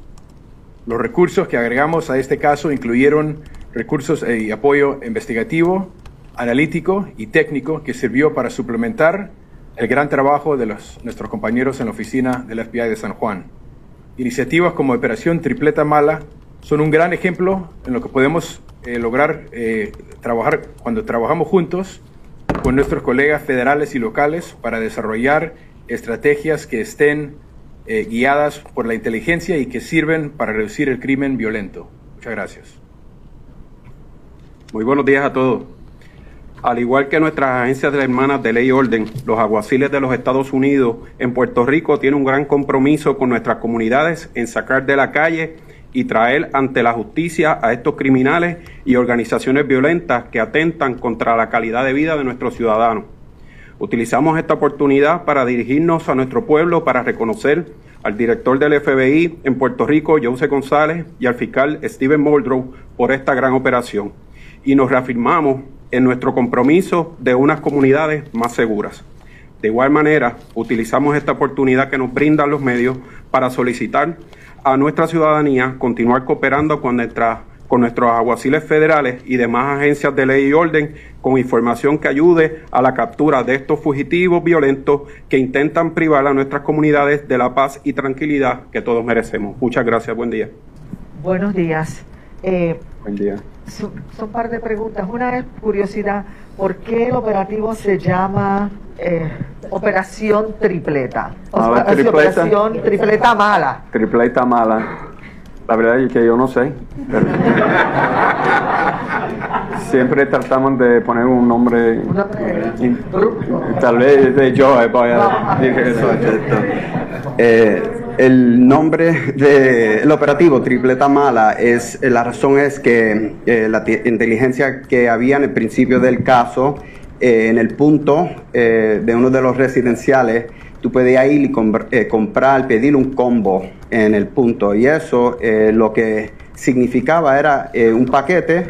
Los recursos que agregamos a este caso incluyeron recursos eh, y apoyo investigativo, analítico y técnico que sirvió para suplementar el gran trabajo de nuestros compañeros en la oficina del FBI de San Juan. Iniciativas como Operación Tripleta Mala son un gran ejemplo en lo que podemos eh, lograr eh, trabajar cuando trabajamos juntos con nuestros colegas federales y locales para desarrollar estrategias que estén eh, guiadas por la inteligencia y que sirven para reducir el crimen violento. Muchas gracias. Muy buenos días a todos. Al igual que nuestras agencias de hermanas de ley y orden, los aguaciles de los Estados Unidos en Puerto Rico tienen un gran compromiso con nuestras comunidades en sacar de la calle y traer ante la justicia a estos criminales y organizaciones violentas que atentan contra la calidad de vida de nuestros ciudadanos. Utilizamos esta oportunidad para dirigirnos a nuestro pueblo para reconocer al director del FBI en Puerto Rico, Jose González, y al fiscal Steven Muldrow por esta gran operación. Y nos reafirmamos en nuestro compromiso de unas comunidades más seguras. De igual manera, utilizamos esta oportunidad que nos brindan los medios para solicitar a nuestra ciudadanía continuar cooperando con, nuestra- con nuestros aguaciles federales y demás agencias de ley y orden con información que ayude a la captura de estos fugitivos violentos que intentan privar a nuestras comunidades de la paz y tranquilidad que todos merecemos. Muchas gracias, buen día. Buenos días. Eh, Buen día. son, son un par de preguntas. Una es curiosidad, ¿por qué el operativo se llama eh, Operación Tripleta? O A ver, sea, tripleta. Operación Tripleta Mala. Tripleta mala. La verdad es que yo no sé. Siempre tratamos de poner un nombre. Tal vez de yo voy a. Eh, el nombre del operativo Tripleta Mala es la razón es que eh, la inteligencia que había en el principio del caso eh, en el punto eh, de uno de los residenciales tú podías ir y compr- eh, comprar pedir un combo en el punto y eso eh, lo que significaba era eh, un paquete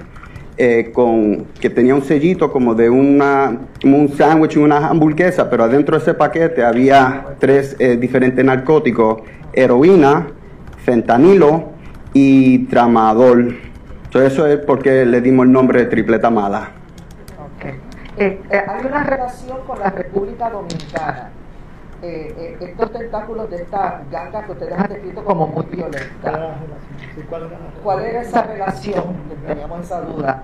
eh, con que tenía un sellito como de una como un sándwich una hamburguesa, pero adentro de ese paquete había tres eh, diferentes narcóticos: heroína, fentanilo y tramadol. Entonces eso es porque le dimos el nombre de tripleta mala. Eh, hay una relación con la República Dominicana. Eh, eh, estos tentáculos de esta ganga que ustedes han descrito como muy violenta. ¿Cuál era esa relación? Teníamos esa duda.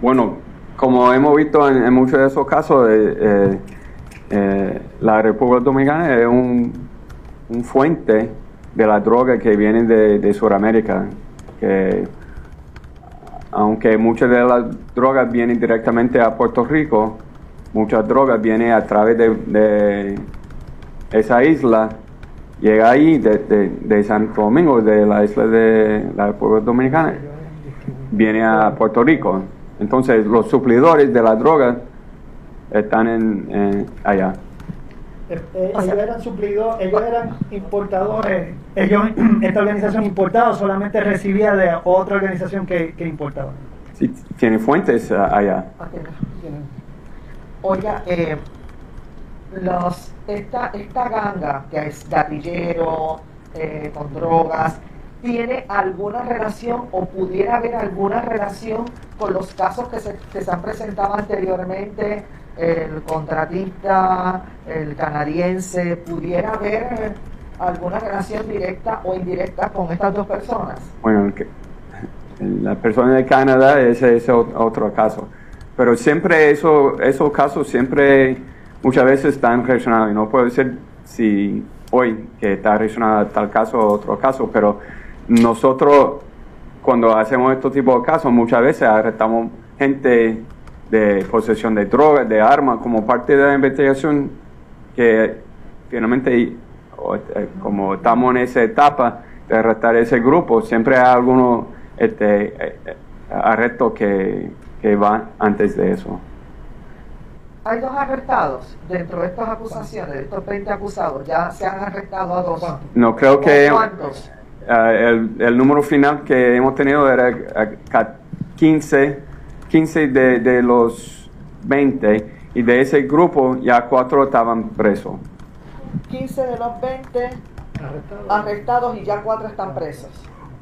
Bueno, como hemos visto en, en muchos de esos casos, eh, eh, eh, la República Dominicana es un, un fuente de la droga que viene de, de Sudamérica. Que, aunque muchas de las drogas vienen directamente a Puerto Rico, muchas drogas vienen a través de, de esa isla, llega ahí de, de, de Santo Domingo, de la isla de la República Dominicana, viene a Puerto Rico. Entonces los suplidores de la droga están en, en allá. Eh, eh, ellos eran suplidos, ellos eran importadores, ellos, esta organización importaba, solamente recibía de otra organización que, que importaba. Sí, tiene fuentes ah, allá. Oiga, eh, los, esta, esta ganga que es gatillero, eh, con drogas, ¿tiene alguna relación o pudiera haber alguna relación con los casos que se, se han presentado anteriormente? El contratista, el canadiense, ¿pudiera haber alguna relación directa o indirecta con estas dos personas? Bueno, la persona de Canadá es o- otro caso. Pero siempre eso, esos casos siempre muchas veces están relacionados. Y no puedo decir si hoy que está relacionado a tal caso o otro caso, pero nosotros cuando hacemos estos tipos de casos muchas veces arrestamos gente de posesión de drogas, de armas, como parte de la investigación que finalmente, como estamos en esa etapa de arrestar ese grupo, siempre hay algunos este, eh, eh, arrestos que, que van antes de eso. Hay dos arrestados dentro de estas acusaciones, de estos 20 acusados, ya se han arrestado a dos. No creo que ¿Cuántos? eh, el, el número final que hemos tenido era ca- 15, 15 de, de los 20 y de ese grupo ya cuatro estaban presos. 15 de los 20 arrestados y ya cuatro están presos.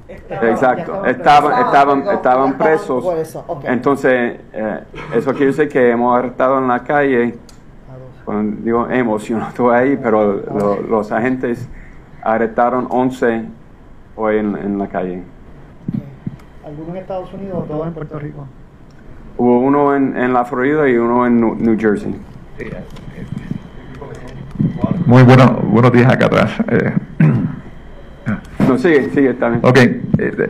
Exacto, estaban, estaban, estaban presos. presos. Entonces, eh, eso quiere decir que hemos arrestado en la calle. Cuando digo hemos, yo no estuve ahí, pero lo- los agentes arrestaron 11 hoy en, en la calle. ¿Alguno en Estados Unidos o todos en Puerto Rico? Hubo uno en, en la Florida y uno en New, New Jersey. Muy bueno, buenos días acá atrás. Eh, No, sigue, sigue, está bien. ok, eh,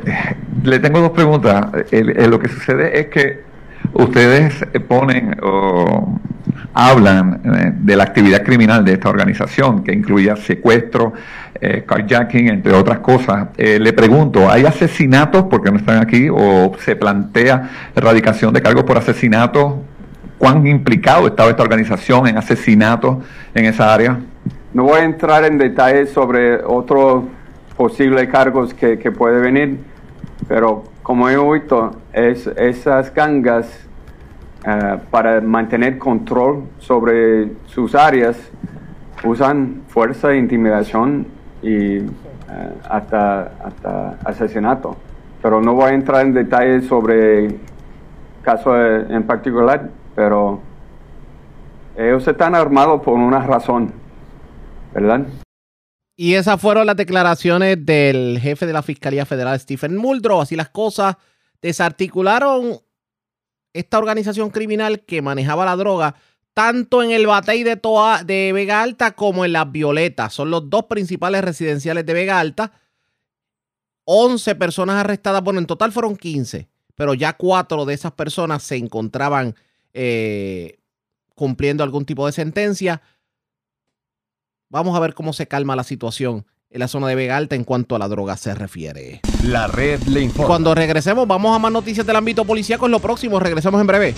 le tengo dos preguntas. El- el- lo que sucede es que ustedes ponen o hablan eh, de la actividad criminal de esta organización, que incluía secuestro, eh, carjacking, entre otras cosas. Eh, le pregunto, ¿hay asesinatos porque no están aquí o se plantea erradicación de cargos por asesinato? ¿Cuán implicado estaba esta organización en asesinatos en esa área? No voy a entrar en detalles sobre otros posibles cargos que, que puede venir, pero como he visto, es, esas gangas eh, para mantener control sobre sus áreas usan fuerza intimidación y eh, hasta, hasta asesinato. Pero no voy a entrar en detalles sobre casos en particular, pero ellos están armados por una razón, ¿verdad? Y esas fueron las declaraciones del jefe de la Fiscalía Federal, Stephen Muldrow. Así las cosas, desarticularon esta organización criminal que manejaba la droga tanto en el Batey de, Toa, de Vega Alta como en las Violetas. Son los dos principales residenciales de Vega Alta. 11 personas arrestadas. Bueno, en total fueron 15, pero ya cuatro de esas personas se encontraban eh, cumpliendo algún tipo de sentencia. Vamos a ver cómo se calma la situación en la zona de Vega Alta en cuanto a la droga se refiere. La red le informa. cuando regresemos, vamos a más noticias del ámbito policíaco. En lo próximo, regresamos en breve.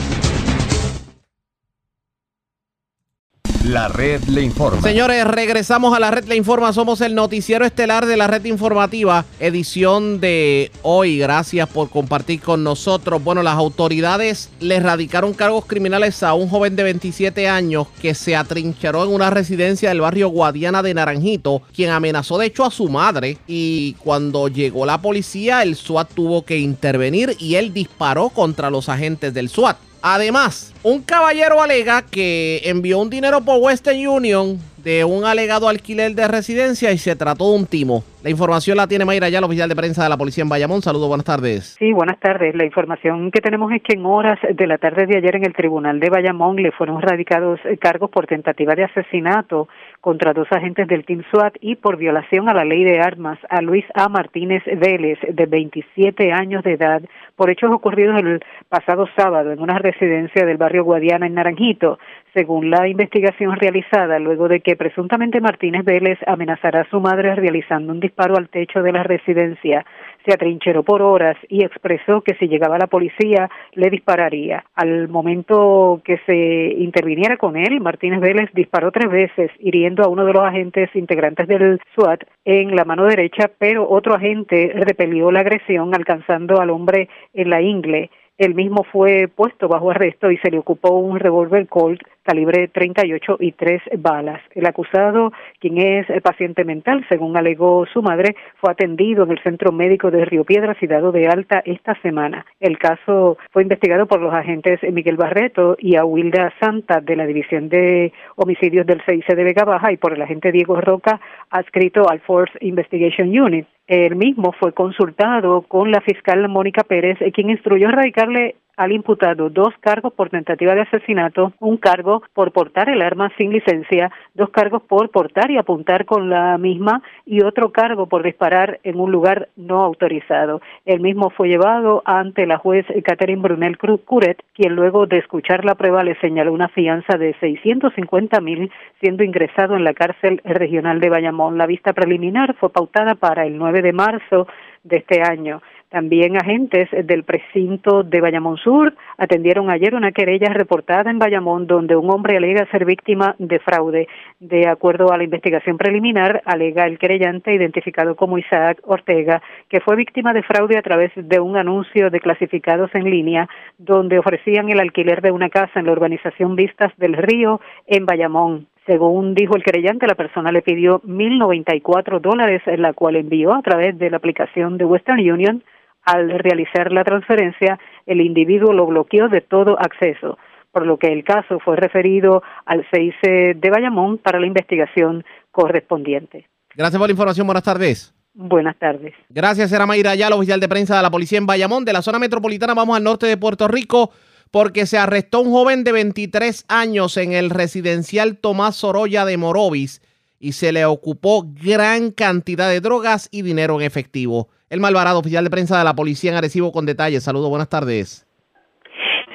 La red le informa. Señores, regresamos a la red Le Informa. Somos el noticiero estelar de la red informativa, edición de hoy. Gracias por compartir con nosotros. Bueno, las autoridades le radicaron cargos criminales a un joven de 27 años que se atrincheró en una residencia del barrio Guadiana de Naranjito, quien amenazó de hecho a su madre. Y cuando llegó la policía, el SWAT tuvo que intervenir y él disparó contra los agentes del SWAT. Además, un caballero alega que envió un dinero por Western Union de un alegado alquiler de residencia y se trató de un timo. La información la tiene Mayra ya, la oficial de prensa de la policía en Bayamón. Saludos, buenas tardes. Sí, buenas tardes. La información que tenemos es que en horas de la tarde de ayer en el Tribunal de Bayamón le fueron radicados eh, cargos por tentativa de asesinato contra dos agentes del Team SWAT y por violación a la ley de armas a Luis A. Martínez Vélez, de 27 años de edad, por hechos ocurridos el pasado sábado en una residencia del barrio Guadiana en Naranjito. Según la investigación realizada, luego de que presuntamente Martínez Vélez amenazara a su madre realizando un al techo de la residencia, se atrincheró por horas y expresó que si llegaba la policía le dispararía. Al momento que se interviniera con él, Martínez Vélez disparó tres veces, hiriendo a uno de los agentes integrantes del SWAT en la mano derecha, pero otro agente repelió la agresión alcanzando al hombre en la ingle. El mismo fue puesto bajo arresto y se le ocupó un revólver Colt calibre 38 y tres balas. El acusado, quien es paciente mental, según alegó su madre, fue atendido en el Centro Médico de Río Piedras y dado de alta esta semana. El caso fue investigado por los agentes Miguel Barreto y Awilda Santa de la División de Homicidios del CIC de Vega Baja y por el agente Diego Roca, adscrito al Force Investigation Unit. El mismo fue consultado con la fiscal Mónica Pérez, quien instruyó radicarle al imputado dos cargos por tentativa de asesinato, un cargo por portar el arma sin licencia, dos cargos por portar y apuntar con la misma y otro cargo por disparar en un lugar no autorizado. El mismo fue llevado ante la juez Catherine Brunel Curet, quien luego de escuchar la prueba le señaló una fianza de 650 mil, siendo ingresado en la cárcel regional de Bayamón. La vista preliminar fue pautada para el 9 de marzo de este año. También agentes del precinto de Bayamón Sur atendieron ayer una querella reportada en Bayamón donde un hombre alega ser víctima de fraude. De acuerdo a la investigación preliminar, alega el querellante identificado como Isaac Ortega que fue víctima de fraude a través de un anuncio de clasificados en línea donde ofrecían el alquiler de una casa en la urbanización Vistas del Río en Bayamón. Según dijo el creyente, la persona le pidió 1.094 dólares, en la cual envió a través de la aplicación de Western Union. Al realizar la transferencia, el individuo lo bloqueó de todo acceso, por lo que el caso fue referido al 6 de Bayamón para la investigación correspondiente. Gracias por la información. Buenas tardes. Buenas tardes. Gracias, era Mayra Ayala, oficial de prensa de la policía en Bayamón. De la zona metropolitana vamos al norte de Puerto Rico porque se arrestó un joven de 23 años en el residencial Tomás Sorolla de Morovis y se le ocupó gran cantidad de drogas y dinero en efectivo. El Malvarado, oficial de prensa de la policía en Arecibo, con detalles. Saludos, buenas tardes.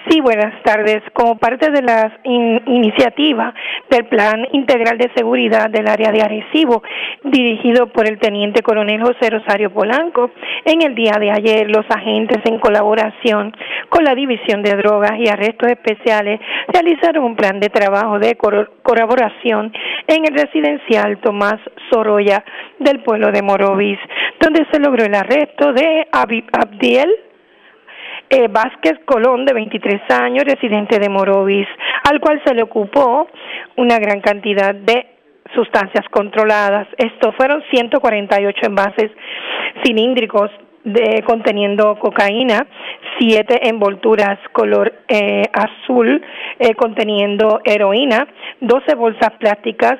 Sí, buenas tardes. Como parte de la iniciativa del Plan Integral de Seguridad del Área de Arecibo, dirigido por el Teniente Coronel José Rosario Polanco, en el día de ayer los agentes en colaboración con la División de Drogas y Arrestos Especiales realizaron un plan de trabajo de colaboración en el residencial Tomás Sorolla del pueblo de Morovis, donde se logró el arresto de Abdiel eh, Vázquez Colón, de 23 años, residente de Morovis, al cual se le ocupó una gran cantidad de sustancias controladas. Esto fueron 148 envases cilíndricos de, conteniendo cocaína, siete envolturas color eh, azul eh, conteniendo heroína, 12 bolsas plásticas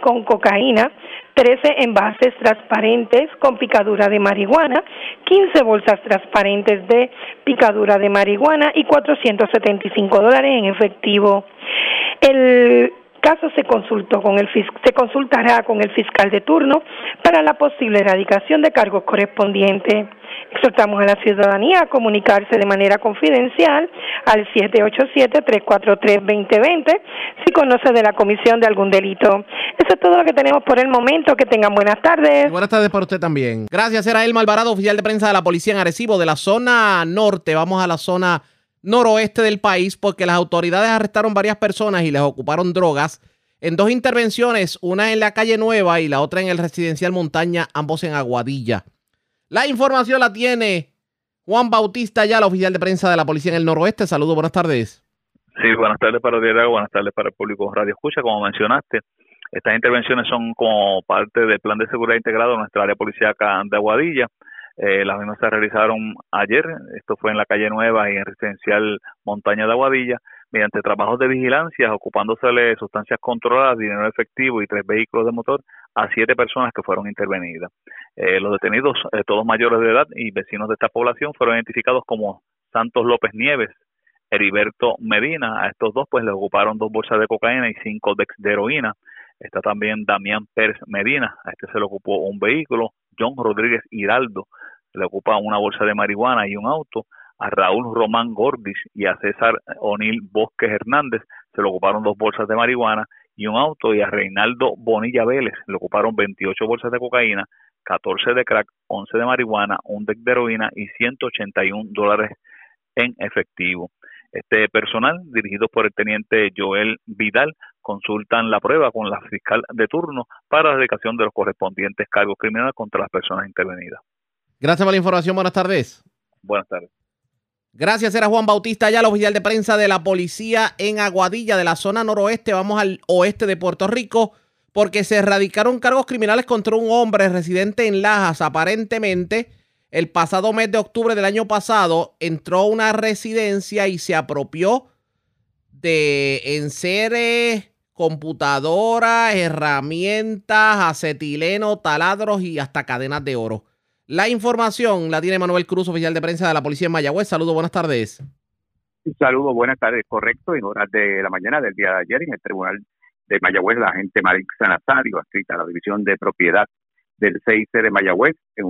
con cocaína, 13 envases transparentes con picadura de marihuana, 15 bolsas transparentes de picadura de marihuana y 475 dólares en efectivo. El caso se consultó con el se consultará con el fiscal de turno para la posible erradicación de cargos correspondientes. Exhortamos a la ciudadanía a comunicarse de manera confidencial al 787-343-2020 si conoce de la comisión de algún delito. Eso es todo lo que tenemos por el momento. Que tengan buenas tardes. Buenas tardes para usted también. Gracias, era el Malvarado, oficial de prensa de la policía en Arecibo, de la zona norte. Vamos a la zona noroeste del país porque las autoridades arrestaron varias personas y les ocuparon drogas en dos intervenciones, una en la calle Nueva y la otra en el residencial Montaña, ambos en Aguadilla. La información la tiene Juan Bautista, ya la oficial de prensa de la policía en el noroeste. Saludos, buenas tardes. Sí, buenas tardes para Diego, buenas tardes para el público Radio Escucha. Como mencionaste, estas intervenciones son como parte del plan de seguridad integrado de nuestra área policíaca de Aguadilla. Eh, las mismas se realizaron ayer, esto fue en la calle Nueva y en residencial Montaña de Aguadilla, mediante trabajos de vigilancia, ocupándosele sustancias controladas, dinero efectivo y tres vehículos de motor a siete personas que fueron intervenidas. Eh, los detenidos, eh, todos mayores de edad y vecinos de esta población, fueron identificados como Santos López Nieves, Heriberto Medina. A estos dos pues le ocuparon dos bolsas de cocaína y cinco de, de heroína. Está también Damián Pérez Medina, a este se le ocupó un vehículo. John Rodríguez Hiraldo, le ocupa una bolsa de marihuana y un auto. A Raúl Román Gordis y a César O'Neill Bosques Hernández se le ocuparon dos bolsas de marihuana y un auto. Y a Reinaldo Bonilla Vélez le ocuparon 28 bolsas de cocaína, 14 de crack, 11 de marihuana, un deck de heroína y 181 dólares en efectivo. Este personal, dirigido por el teniente Joel Vidal, consultan la prueba con la fiscal de turno para la dedicación de los correspondientes cargos criminales contra las personas intervenidas. Gracias por la información. Buenas tardes. Buenas tardes. Gracias, era Juan Bautista, ya el oficial de prensa de la policía en Aguadilla, de la zona noroeste. Vamos al oeste de Puerto Rico, porque se erradicaron cargos criminales contra un hombre residente en Lajas. Aparentemente, el pasado mes de octubre del año pasado, entró a una residencia y se apropió de enseres, computadoras, herramientas, acetileno, taladros y hasta cadenas de oro. La información la tiene Manuel Cruz, oficial de prensa de la policía en Mayagüez. Saludos, buenas tardes. Saludos, buenas tardes. Correcto, en horas de la mañana del día de ayer en el Tribunal de Mayagüez, la agente Marisa Nazario, adscrita a la División de Propiedad del CIC de Mayagüez, en,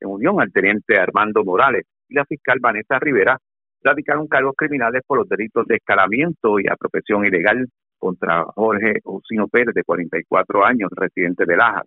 en unión al teniente Armando Morales y la fiscal Vanessa Rivera, radicaron cargos criminales por los delitos de escalamiento y apropiación ilegal contra Jorge Osino Pérez, de 44 años, residente de Lajas.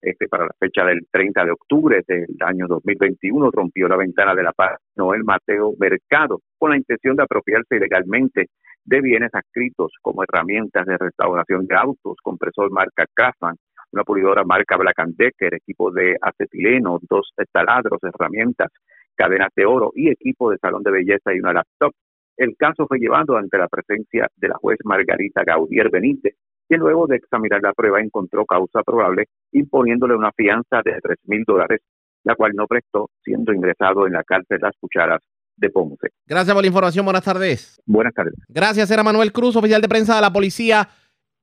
Este, para la fecha del 30 de octubre del año 2021, rompió la ventana de la paz Noel Mateo Mercado con la intención de apropiarse ilegalmente de bienes adscritos como herramientas de restauración de autos, compresor marca Craftsman, una pulidora marca Black Decker, equipo de acetileno, dos taladros, herramientas, cadenas de oro y equipo de salón de belleza y una laptop. El caso fue llevado ante la presencia de la juez Margarita Gaudier Benítez, que luego de examinar la prueba encontró causa probable, imponiéndole una fianza de tres mil dólares, la cual no prestó, siendo ingresado en la cárcel Las Cucharas de Ponce. Gracias por la información. Buenas tardes. Buenas tardes. Gracias, era Manuel Cruz, oficial de prensa de la policía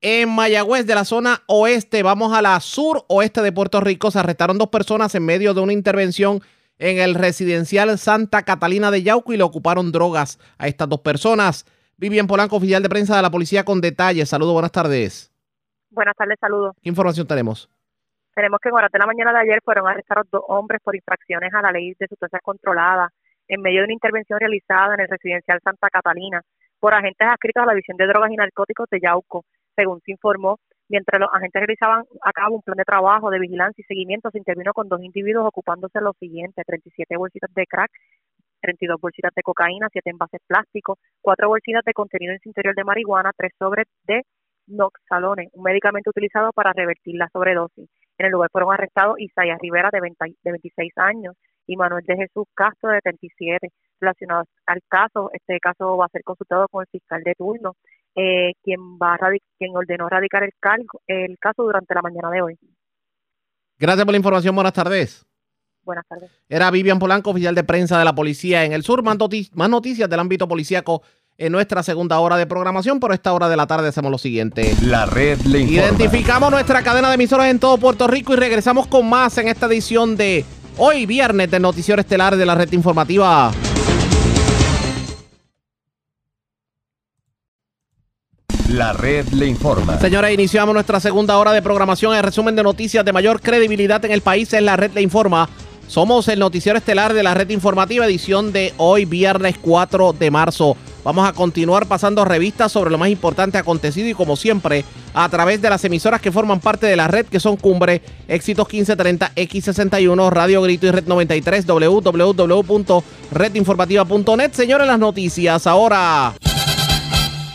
en Mayagüez, de la zona oeste. Vamos a la sur oeste de Puerto Rico. Se arrestaron dos personas en medio de una intervención en el residencial Santa Catalina de Yauco y le ocuparon drogas a estas dos personas. Vivian Polanco, oficial de prensa de la policía con detalles. Saludos, buenas tardes. Buenas tardes, saludos. ¿Qué información tenemos? Tenemos que en horas de la mañana de ayer fueron arrestados dos hombres por infracciones a la ley de sustancias controladas en medio de una intervención realizada en el residencial Santa Catalina por agentes adscritos a la División de Drogas y Narcóticos de Yauco, según se informó. Mientras los agentes realizaban a cabo un plan de trabajo de vigilancia y seguimiento, se intervino con dos individuos ocupándose lo siguiente, 37 bolsitas de crack, 32 bolsitas de cocaína, 7 envases plásticos, 4 bolsitas de contenido en su interior de marihuana, 3 sobres de noxalone, un medicamento utilizado para revertir la sobredosis. En el lugar fueron arrestados Isaías Rivera, de, 26 años, y Manuel de Jesús Castro, de 37. Relacionados al caso, este caso va a ser consultado con el fiscal de turno, eh, quien, va a quien ordenó radicar el, el caso durante la mañana de hoy. Gracias por la información. Buenas tardes. Buenas tardes. Era Vivian Polanco, oficial de prensa de la policía en el sur. Más, noticias del ámbito policíaco en nuestra segunda hora de programación. Por esta hora de la tarde hacemos lo siguiente. La red le informa. Identificamos nuestra cadena de emisoras en todo Puerto Rico y regresamos con más en esta edición de hoy viernes del Noticiero Estelar de la Red Informativa. La red le informa. Señora, iniciamos nuestra segunda hora de programación. El resumen de noticias de mayor credibilidad en el país es la red le informa somos el noticiero estelar de la red informativa, edición de hoy, viernes 4 de marzo. Vamos a continuar pasando revistas sobre lo más importante acontecido y como siempre, a través de las emisoras que forman parte de la red, que son Cumbre, Éxitos 1530, X61, Radio Grito y Red 93, www.redinformativa.net. Señores, las noticias ahora.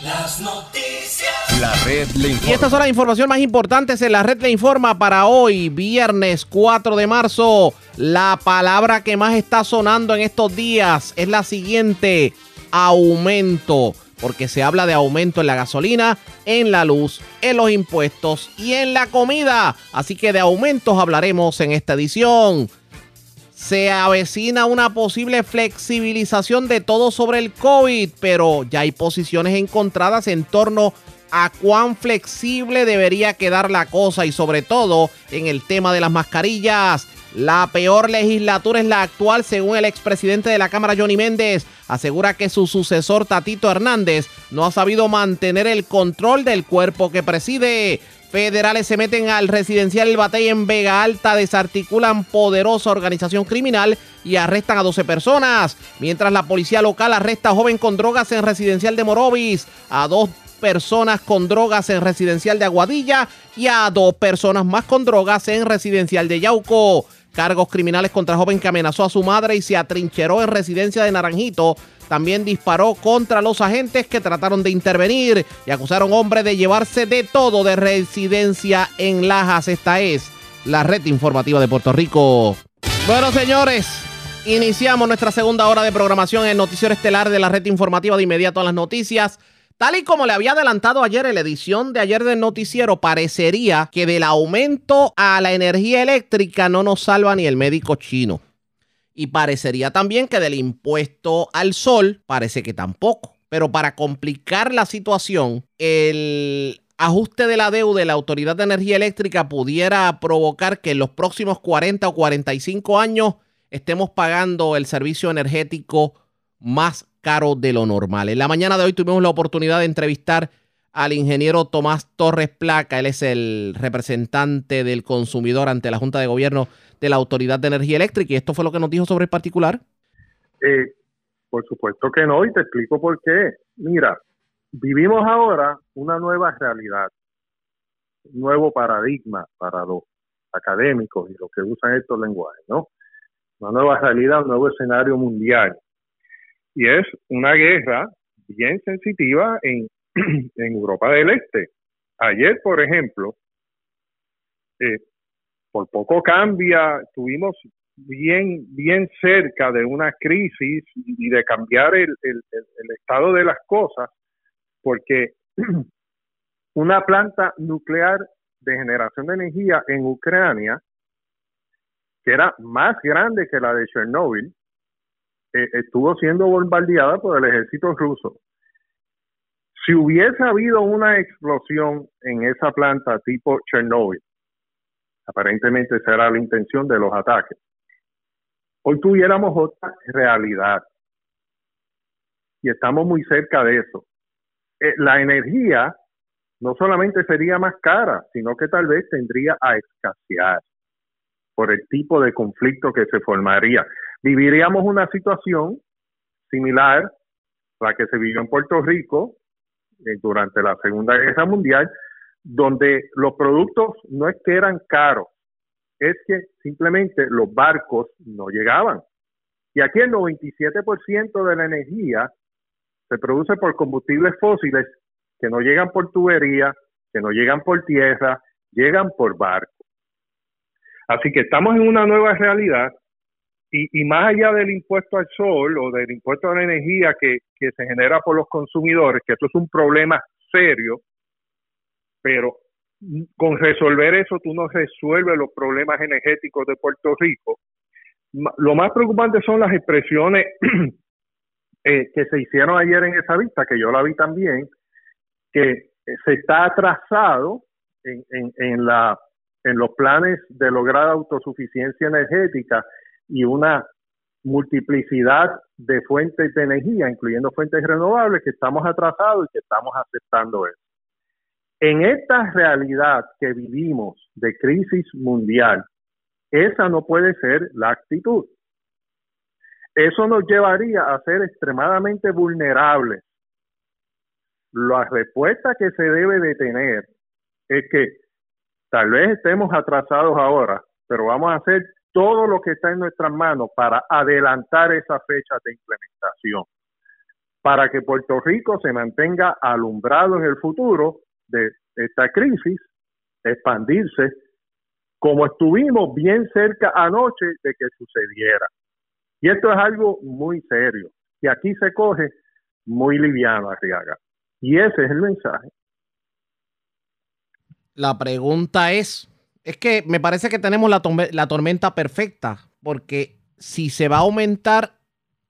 Las noticias. La red le informa. Y estas son las informaciones más importantes en la red le informa para hoy, viernes 4 de marzo. La palabra que más está sonando en estos días es la siguiente, aumento. Porque se habla de aumento en la gasolina, en la luz, en los impuestos y en la comida. Así que de aumentos hablaremos en esta edición se avecina una posible flexibilización de todo sobre el COVID, pero ya hay posiciones encontradas en torno a cuán flexible debería quedar la cosa y sobre todo en el tema de las mascarillas. La peor legislatura es la actual, según el expresidente de la Cámara, Johnny Méndez. Asegura que su sucesor, Tatito Hernández, no ha sabido mantener el control del cuerpo que preside. Federales se meten al residencial El Batey en Vega Alta, desarticulan poderosa organización criminal y arrestan a 12 personas. Mientras la policía local arresta a joven con drogas en residencial de Morovis, a dos personas con drogas en residencial de Aguadilla y a dos personas más con drogas en residencial de Yauco. Cargos criminales contra joven que amenazó a su madre y se atrincheró en residencia de Naranjito también disparó contra los agentes que trataron de intervenir y acusaron hombre de llevarse de todo de residencia en Lajas. Esta es la red informativa de Puerto Rico. Bueno, señores, iniciamos nuestra segunda hora de programación en Noticiero Estelar de la red informativa de inmediato a las noticias. Tal y como le había adelantado ayer en la edición de ayer del noticiero, parecería que del aumento a la energía eléctrica no nos salva ni el médico chino. Y parecería también que del impuesto al sol parece que tampoco. Pero para complicar la situación, el ajuste de la deuda de la Autoridad de Energía Eléctrica pudiera provocar que en los próximos 40 o 45 años estemos pagando el servicio energético más caro de lo normal. En la mañana de hoy tuvimos la oportunidad de entrevistar al ingeniero Tomás Torres Placa. Él es el representante del consumidor ante la Junta de Gobierno de la Autoridad de Energía Eléctrica. Y esto fue lo que nos dijo sobre el particular. Eh, por supuesto que no, y te explico por qué. Mira, vivimos ahora una nueva realidad, un nuevo paradigma para los académicos y los que usan estos lenguajes, ¿no? Una nueva realidad, un nuevo escenario mundial. Y es una guerra bien sensitiva en, en Europa del Este. Ayer, por ejemplo, eh, por poco cambia, tuvimos bien, bien cerca de una crisis y de cambiar el, el, el estado de las cosas, porque una planta nuclear de generación de energía en Ucrania, que era más grande que la de Chernobyl, eh, estuvo siendo bombardeada por el ejército ruso. Si hubiese habido una explosión en esa planta tipo Chernobyl, aparentemente esa era la intención de los ataques, hoy tuviéramos otra realidad. Y estamos muy cerca de eso. Eh, la energía no solamente sería más cara, sino que tal vez tendría a escasear por el tipo de conflicto que se formaría. Viviríamos una situación similar a la que se vivió en Puerto Rico eh, durante la Segunda Guerra Mundial, donde los productos no es que eran caros, es que simplemente los barcos no llegaban. Y aquí el 97% de la energía se produce por combustibles fósiles que no llegan por tubería, que no llegan por tierra, llegan por barco. Así que estamos en una nueva realidad y, más allá del impuesto al sol o del impuesto a la energía que, que se genera por los consumidores, que esto es un problema serio, pero con resolver eso tú no resuelves los problemas energéticos de Puerto Rico. Lo más preocupante son las expresiones eh, que se hicieron ayer en esa vista, que yo la vi también, que se está atrasado en, en, en, la, en los planes de lograr autosuficiencia energética y una multiplicidad de fuentes de energía, incluyendo fuentes renovables, que estamos atrasados y que estamos aceptando eso. En esta realidad que vivimos de crisis mundial, esa no puede ser la actitud. Eso nos llevaría a ser extremadamente vulnerables. La respuesta que se debe de tener es que tal vez estemos atrasados ahora, pero vamos a hacer todo lo que está en nuestras manos para adelantar esa fecha de implementación, para que Puerto Rico se mantenga alumbrado en el futuro de esta crisis, expandirse, como estuvimos bien cerca anoche de que sucediera. Y esto es algo muy serio, y aquí se coge muy liviano, Arriaga. Y ese es el mensaje. La pregunta es, es que me parece que tenemos la, tormenta perfecta, porque si se va a aumentar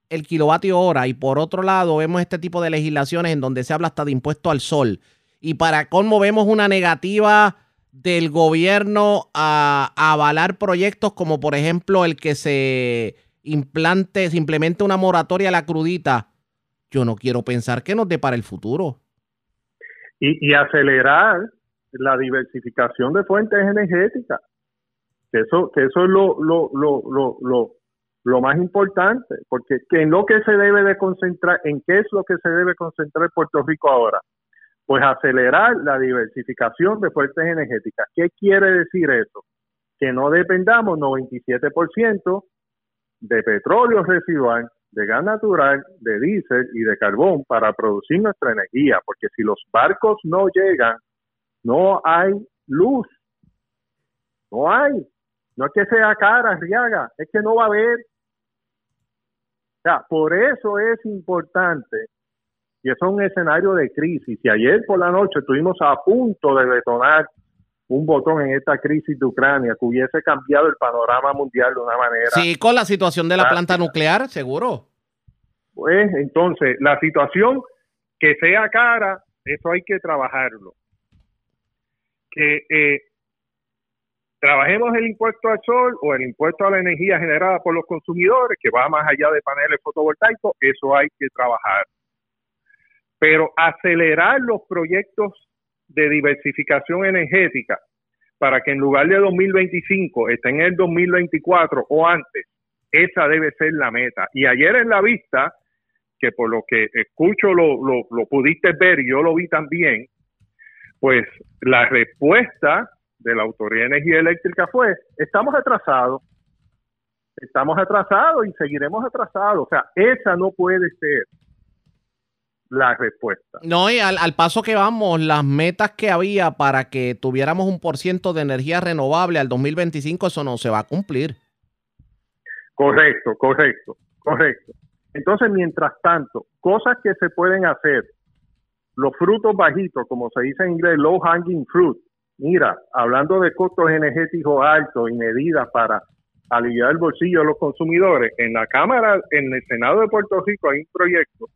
el kilovatio hora y por otro lado vemos este tipo de legislaciones en donde se habla hasta de impuesto al sol y para cómo vemos una negativa del gobierno a, avalar proyectos como por ejemplo el que se implante, se implemente una moratoria a la crudita, yo no quiero pensar que nos dé para el futuro. Y acelerar la diversificación de fuentes energéticas. Que eso, que eso es lo, lo, lo, lo, lo, lo más importante, porque que en lo que se debe de concentrar, en qué es lo que se debe concentrar Puerto Rico ahora, pues acelerar la diversificación de fuentes energéticas. ¿Qué quiere decir eso? Que no dependamos 97% de petróleo residual, de gas natural, de diésel y de carbón para producir nuestra energía, porque si los barcos no llegan no hay luz. No hay. No es que sea cara, Riaga, es que no va a haber. O sea, por eso es importante, y eso es un escenario de crisis. Y ayer por la noche estuvimos a punto de detonar un botón en esta crisis de Ucrania que hubiese cambiado el panorama mundial de una manera. Sí, con la situación de la planta nuclear, seguro. Pues entonces, la situación que sea cara, eso hay que trabajarlo que eh, trabajemos el impuesto al sol o el impuesto a la energía generada por los consumidores, que va más allá de paneles fotovoltaicos, eso hay que trabajar. Pero acelerar los proyectos de diversificación energética para que en lugar de 2025 esté en el 2024 o antes, esa debe ser la meta. Y ayer en la vista, que por lo que escucho lo, lo, lo pudiste ver y yo lo vi también, pues la respuesta de la Autoridad de Energía Eléctrica fue, estamos atrasados, estamos atrasados y seguiremos atrasados. O sea, esa no puede ser la respuesta. No, y al, al, paso que vamos, las metas que había para que tuviéramos un por ciento de energía renovable al 2025, eso no se va a cumplir. Correcto, correcto, correcto. Entonces, mientras tanto, cosas que se pueden hacer, los frutos bajitos, como se dice en inglés, low hanging fruit. Mira, hablando de costos energéticos altos y medidas para aliviar el bolsillo de los consumidores, en la Cámara, en el Senado de Puerto Rico hay un proyecto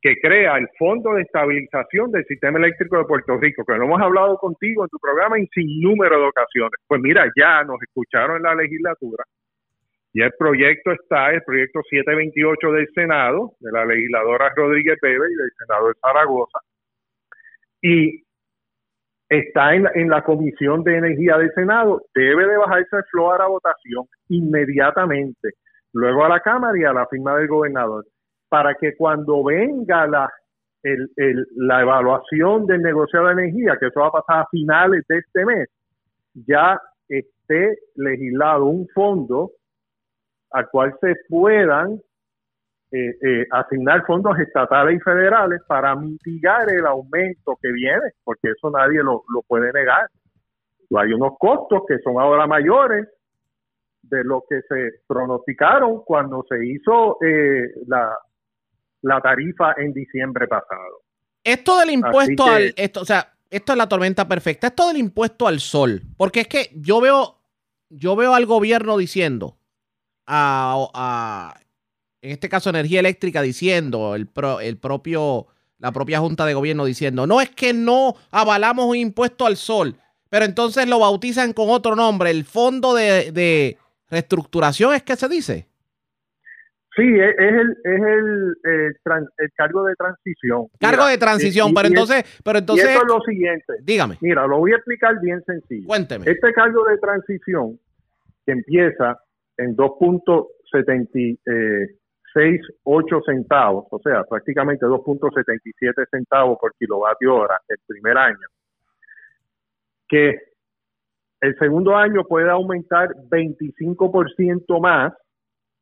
que crea el Fondo de Estabilización del Sistema Eléctrico de Puerto Rico, que lo hemos hablado contigo en tu programa en sin número de ocasiones. Pues mira, ya nos escucharon en la legislatura y el proyecto está, el proyecto 728 del Senado, de la legisladora Rodríguez Bebe y del senador Zaragoza, y está en, en, la Comisión de Energía del Senado, debe de bajarse el flow a la votación inmediatamente, luego a la Cámara y a la firma del gobernador para que cuando venga la, la evaluación del negociado de energía, que eso va a pasar a finales de este mes, ya esté legislado un fondo al cual se puedan eh, eh, asignar fondos estatales y federales para mitigar el aumento que viene, porque eso nadie lo, lo puede negar. Hay unos costos que son ahora mayores de lo que se pronosticaron cuando se hizo eh, la, la tarifa en diciembre pasado. Esto del impuesto al, esto, o sea, esto es la tormenta perfecta, esto del impuesto al sol, porque es que yo veo, yo veo al gobierno diciendo, a, a en este caso energía eléctrica diciendo, el, pro, el propio, la propia junta de gobierno diciendo, no es que no avalamos un impuesto al sol, pero entonces lo bautizan con otro nombre, el fondo de, de reestructuración es que se dice. Sí, es, el, es el, el, trans, el, cargo de transición. Cargo mira, de transición, y, pero, y entonces, es, pero entonces... Eso es lo siguiente. Dígame. Mira, lo voy a explicar bien sencillo. Cuénteme. Este cargo de transición que empieza en 2.768 centavos, o sea, prácticamente 2.77 centavos por kilovatio hora el primer año, que el segundo año puede aumentar 25% más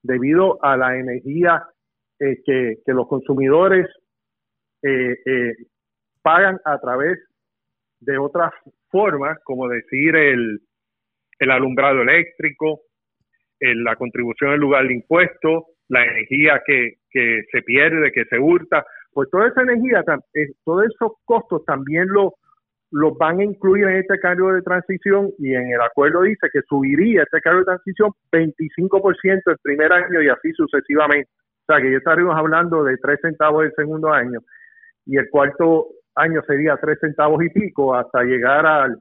debido a la energía eh, que, los consumidores eh, eh, pagan a través de otras formas, como decir el, alumbrado eléctrico, el, la contribución en lugar de impuestos, la energía que, que se pierde, que se hurta, pues toda esa energía, todos esos costos también lo, los van a incluir en este cargo de transición y en el acuerdo dice que subiría este cargo de transición 25% el primer año y así sucesivamente. O sea que ya estaríamos hablando de 3 centavos el segundo año y el cuarto año sería 3 centavos y pico hasta llegar al,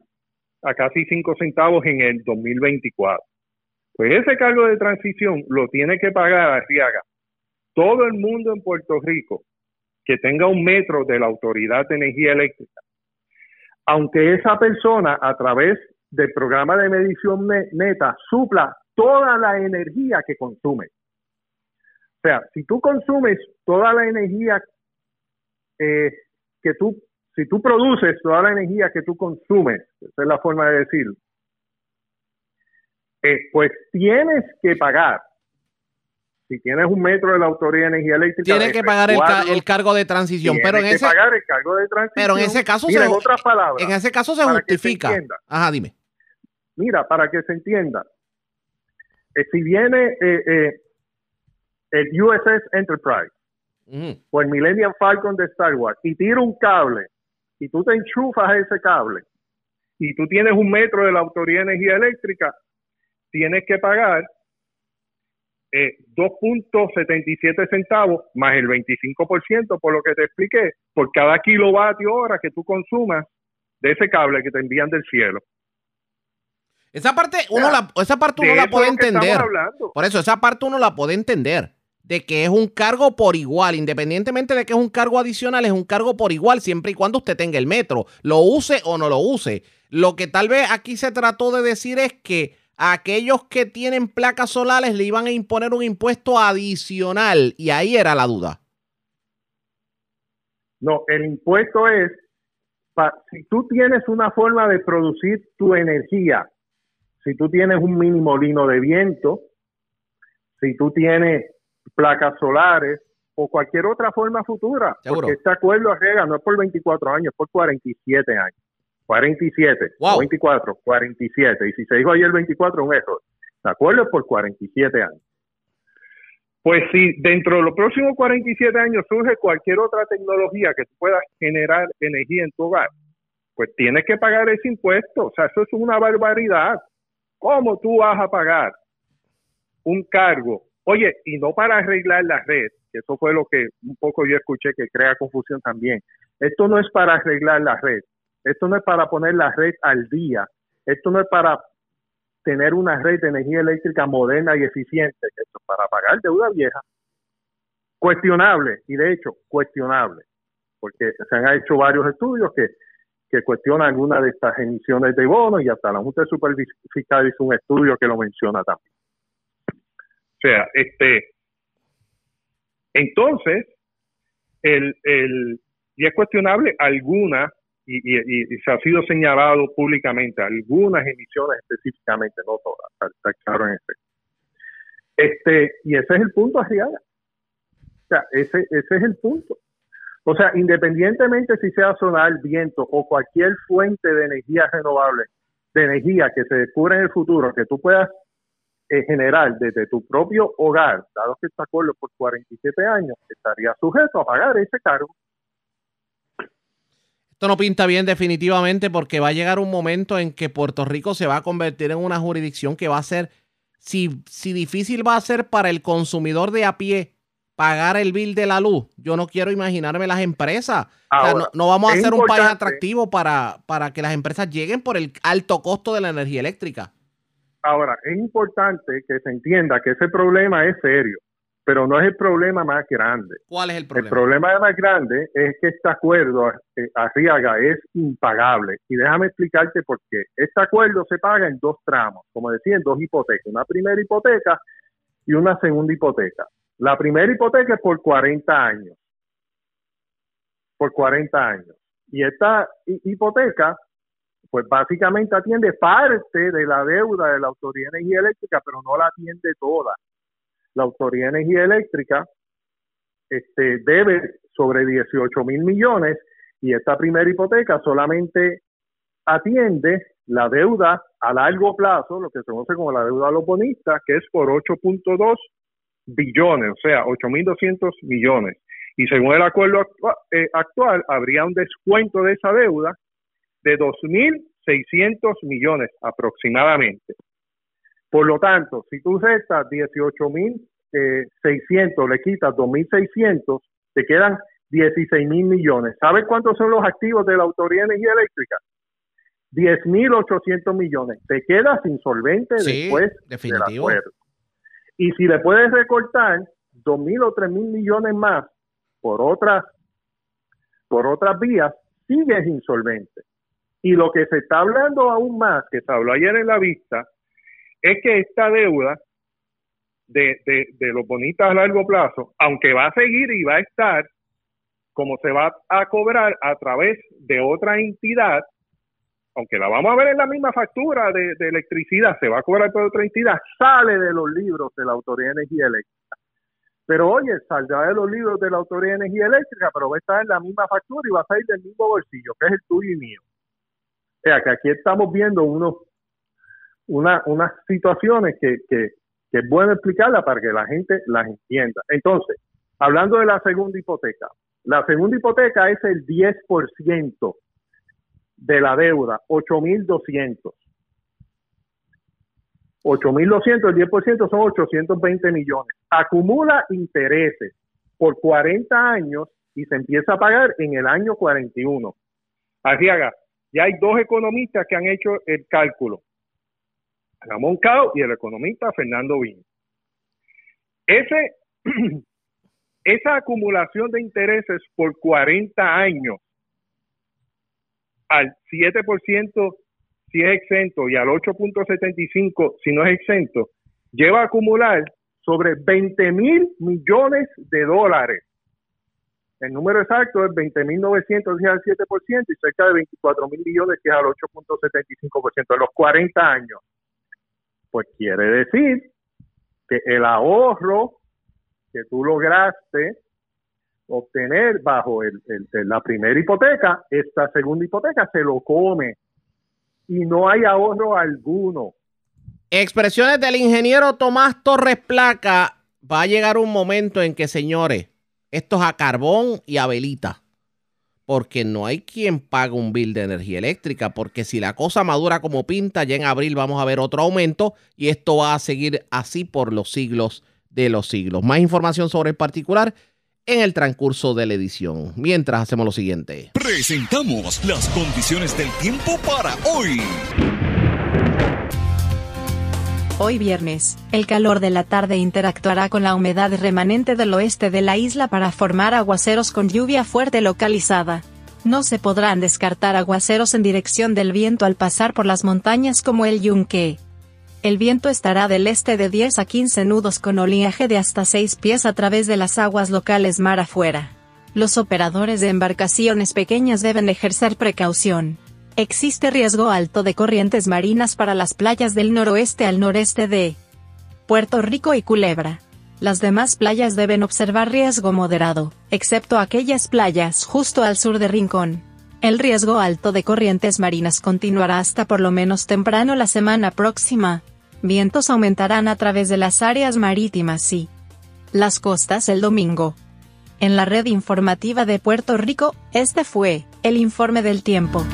a casi 5 centavos en el 2024. Pues ese cargo de transición lo tiene que pagar Arriaga todo el mundo en Puerto Rico que tenga un metro de la Autoridad de Energía Eléctrica aunque esa persona a través del programa de medición neta supla toda la energía que consume. O sea, si tú consumes toda la energía eh, que tú, si tú produces toda la energía que tú consumes, esa es la forma de decirlo, eh, pues tienes que pagar si tienes un metro de la Autoridad de Energía Eléctrica, tienes que pagar el, ca el, cargo de transición. Pero en ese, pagar el cargo de transición. Pero en ese caso mira, se, en otras palabras, en ese caso se justifica. Se Ajá, dime. Mira, para que se entienda, eh, si viene eh, eh, el USS Enterprise o el Millennium Falcon de Star Wars y tira un cable y tú te enchufas ese cable y tú tienes un metro de la Autoridad de Energía Eléctrica, tienes que pagar eh, 2.77 centavos más el 25% por lo que te expliqué, por cada kilovatio hora que tú consumas de ese cable que te envían del cielo. Esa parte uno la, esa parte uno la puede entender. Por eso, esa parte uno la puede entender. De que es un cargo por igual, independientemente de que es un cargo adicional, es un cargo por igual, siempre y cuando usted tenga el metro, lo use o no lo use. Lo que tal vez aquí se trató de decir es que a aquellos que tienen placas solares le iban a imponer un impuesto adicional, y ahí era la duda. No, el impuesto es, pa- si tú tienes una forma de producir tu energía, si tú tienes un mini molino de viento, si tú tienes placas solares o cualquier otra forma futura, Seguro. porque este acuerdo arrega no es por 24 años, es por 47 años. 47, no 24, 47. Y si se dijo ayer 24, un error. El acuerdo por 47 años. Pues si dentro de los próximos 47 años surge cualquier otra tecnología que tú puedas generar energía en tu hogar, pues tienes que pagar ese impuesto. O sea, eso es una barbaridad. ¿Cómo tú vas a pagar un cargo? Oye, y no para arreglar la red, que eso fue lo que un poco yo escuché que crea confusión también. Esto no es para arreglar la red. Esto no es para poner la red al día. Esto no es para tener una red de energía eléctrica moderna y eficiente. Esto es para pagar deuda vieja. Cuestionable, y de hecho, cuestionable, porque se han hecho varios estudios que, que cuestionan algunas de estas emisiones de bonos y hasta la Junta de Supervisión Fiscal hizo un estudio que lo menciona también. O sea, este, entonces, el, el, y es cuestionable algunas, y, y, y se ha sido señalado públicamente, algunas emisiones específicamente, no todas, está, está claro en ese. Este, y ese es el punto, Arriaga. O sea, ese, ese es el punto. O sea, independientemente si sea solar, viento o cualquier fuente de energía renovable, de energía que se descubra en el futuro, que tú puedas eh, generar desde tu propio hogar, dado que este acuerdo por 47 años, estaría sujeto a pagar ese cargo. Esto no pinta bien definitivamente porque va a llegar un momento en que Puerto Rico se va a convertir en una jurisdicción que va a ser, si, si difícil va a ser para el consumidor de a pie pagar el bill de la luz, yo no quiero imaginarme las empresas. O sea, Ahora, no, no vamos a hacer un país atractivo para, para que las empresas lleguen por el alto costo de la energía eléctrica. Ahora, es importante que se entienda que ese problema es serio, pero no es el problema más grande. ¿Cuál es el El problema? problema más grande es que este acuerdo, eh, Arriaga, es impagable. Y déjame explicarte por qué. Este acuerdo se paga en dos tramos, como decía, en dos hipotecas. Una primera hipoteca y una segunda hipoteca. La primera hipoteca es por 40 años. Por 40 años. Y esta hi- hipoteca, pues básicamente atiende parte de la deuda de la Autoridad de Energía Eléctrica, pero no la atiende toda. La Autoridad de Energía Eléctrica este, debe sobre 18 mil millones y esta primera hipoteca solamente atiende la deuda a largo plazo, lo que se conoce como la deuda a que es por 8.2 billones, o sea, 8.200 millones. Y según el acuerdo actua- eh, actual, habría un descuento de esa deuda de 2.600 millones aproximadamente. Por lo tanto, si tú restas 18.600, le quitas 2.600, te quedan 16.000 millones. ¿Sabes cuántos son los activos de la Autoridad de Energía Eléctrica? 10.800 millones. Te quedas insolvente Sí, después definitivo. del acuerdo. Y si le puedes recortar 2.000 o 3.000 millones más por otras, por otras vías, sigues insolvente. Y lo que se está hablando aún más, que se habló ayer en la vista, es que esta deuda de, de, de los bonitas a largo plazo, aunque va a seguir y va a estar, como se va a cobrar a través de otra entidad, aunque la vamos a ver en la misma factura de, de electricidad, se va a cobrar por otra entidad, sale de los libros de la Autoridad de Energía Eléctrica. Pero oye, saldrá de los libros de la Autoridad de Energía Eléctrica, pero va a estar en la misma factura y va a salir del mismo bolsillo, que es el tuyo y mío. O sea, que aquí estamos viendo unos, una, unas situaciones que, que, que es bueno explicarlas para que la gente las entienda. Entonces, hablando de la segunda hipoteca, la segunda hipoteca es el 10% de la deuda, 8.200. 8.200, el 10% son 820 millones. Acumula intereses por 40 años y se empieza a pagar en el año 41. Arriaga, ya hay dos economistas que han hecho el cálculo. Ramón Cao y el economista Fernando Viña. Ese, esa acumulación de intereses por 40 años al 7% si es exento y al 8.75 si no es exento, lleva a acumular sobre 20 mil millones de dólares. El número exacto es 20.900 que es al 7% y cerca de 24 mil millones que es al 8.75% en los 40 años. Pues quiere decir que el ahorro que tú lograste obtener bajo la primera hipoteca, esta segunda hipoteca se lo come y no hay ahorro alguno. Expresiones del ingeniero Tomás Torres Placa. Va a llegar un momento en que, señores, esto es a carbón y a velita. Porque no hay quien pague un bill de energía eléctrica. Porque si la cosa madura como pinta, ya en abril vamos a ver otro aumento. Y esto va a seguir así por los siglos de los siglos. Más información sobre el particular en el transcurso de la edición. Mientras hacemos lo siguiente. Presentamos las condiciones del tiempo para hoy. Hoy viernes, el calor de la tarde interactuará con la humedad remanente del oeste de la isla para formar aguaceros con lluvia fuerte localizada. No se podrán descartar aguaceros en dirección del viento al pasar por las montañas como el Yunque. El viento estará del este de 10 a 15 nudos con oleaje de hasta 6 pies a través de las aguas locales mar afuera. Los operadores de embarcaciones pequeñas deben ejercer precaución. Existe riesgo alto de corrientes marinas para las playas del noroeste al noreste de Puerto Rico y Culebra. Las demás playas deben observar riesgo moderado, excepto aquellas playas justo al sur de Rincón. El riesgo alto de corrientes marinas continuará hasta por lo menos temprano la semana próxima. Vientos aumentarán a través de las áreas marítimas y las costas el domingo. En la red informativa de Puerto Rico, este fue el informe del tiempo.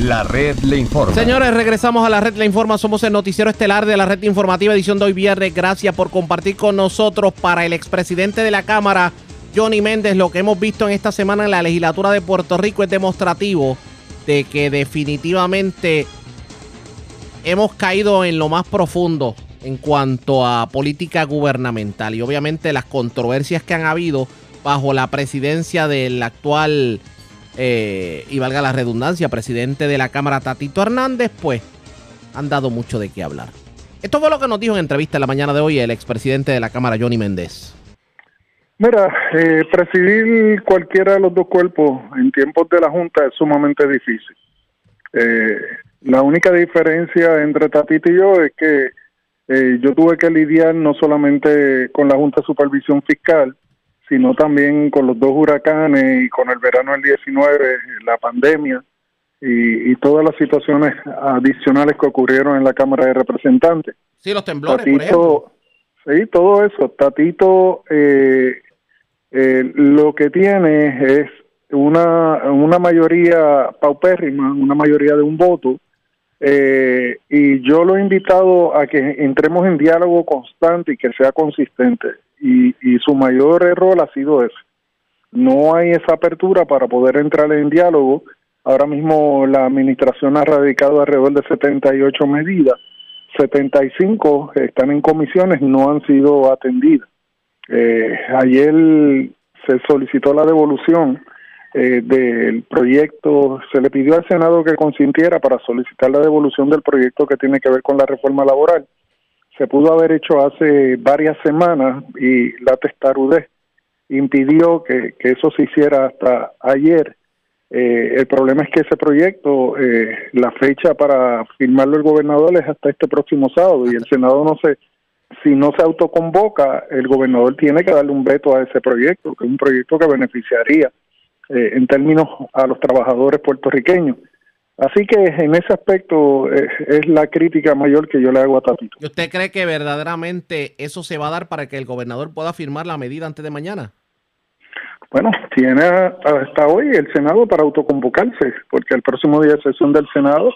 La red le informa. Señores, regresamos a la red le informa. Somos el noticiero estelar de la red informativa edición de hoy viernes. Gracias por compartir con nosotros para el expresidente de la Cámara, Johnny Méndez. Lo que hemos visto en esta semana en la legislatura de Puerto Rico es demostrativo de que definitivamente hemos caído en lo más profundo en cuanto a política gubernamental y obviamente las controversias que han habido bajo la presidencia del actual, eh, y valga la redundancia, presidente de la Cámara Tatito Hernández, pues han dado mucho de qué hablar. Esto fue lo que nos dijo en entrevista en la mañana de hoy el expresidente de la Cámara, Johnny Méndez. Mira, eh, presidir cualquiera de los dos cuerpos en tiempos de la Junta es sumamente difícil. Eh, la única diferencia entre Tatito y yo es que yo tuve que lidiar no solamente con la Junta de Supervisión Fiscal, sino también con los dos huracanes y con el verano del 19, la pandemia y, todas las situaciones adicionales que ocurrieron en la Cámara de Representantes. Sí, los temblores, por ejemplo. Sí, todo eso. Tatito eh, eh, lo que tiene es una, una mayoría paupérrima, una mayoría de un voto, eh, y yo lo he invitado a que entremos en diálogo constante y que sea consistente. Y, su mayor error ha sido ese. No hay esa apertura para poder entrar en diálogo. Ahora mismo la administración ha radicado alrededor de 78 medidas. 75 están en comisiones y no han sido atendidas. Eh, ayer se solicitó la devolución eh, del proyecto, se le pidió al Senado que consintiera para solicitar la devolución del proyecto que tiene que ver con la reforma laboral. Se pudo haber hecho hace varias semanas y la testarudez impidió que, eso se hiciera hasta ayer. Eh, el problema es que ese proyecto, eh, la fecha para firmarlo el gobernador es hasta este próximo sábado y el Senado no se, si no se autoconvoca, el gobernador tiene que darle un veto a ese proyecto, que es un proyecto que beneficiaría eh, en términos a los trabajadores puertorriqueños. Así que en ese aspecto eh, es la crítica mayor que yo le hago a Tatito. ¿Y usted cree que verdaderamente eso se va a dar para que el gobernador pueda firmar la medida antes de mañana? Bueno, tiene hasta hoy el Senado para autoconvocarse, porque el próximo día de sesión del Senado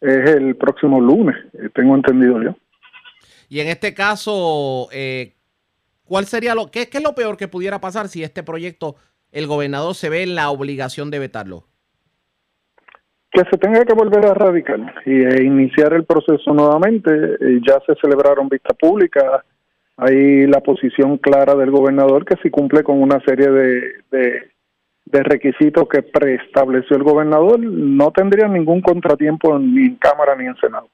es el próximo lunes, eh, tengo entendido yo. Y en este caso, ¿cuál sería lo qué, qué es lo peor que pudiera pasar si este proyecto el gobernador se ve en la obligación de vetarlo? Que se tenga que volver a radicar y e iniciar el proceso nuevamente. Eh, ya se celebraron vistas públicas, hay la posición clara del gobernador que si cumple con una serie de, de, de requisitos que preestableció el gobernador, no tendría ningún contratiempo ni en Cámara ni en Senado.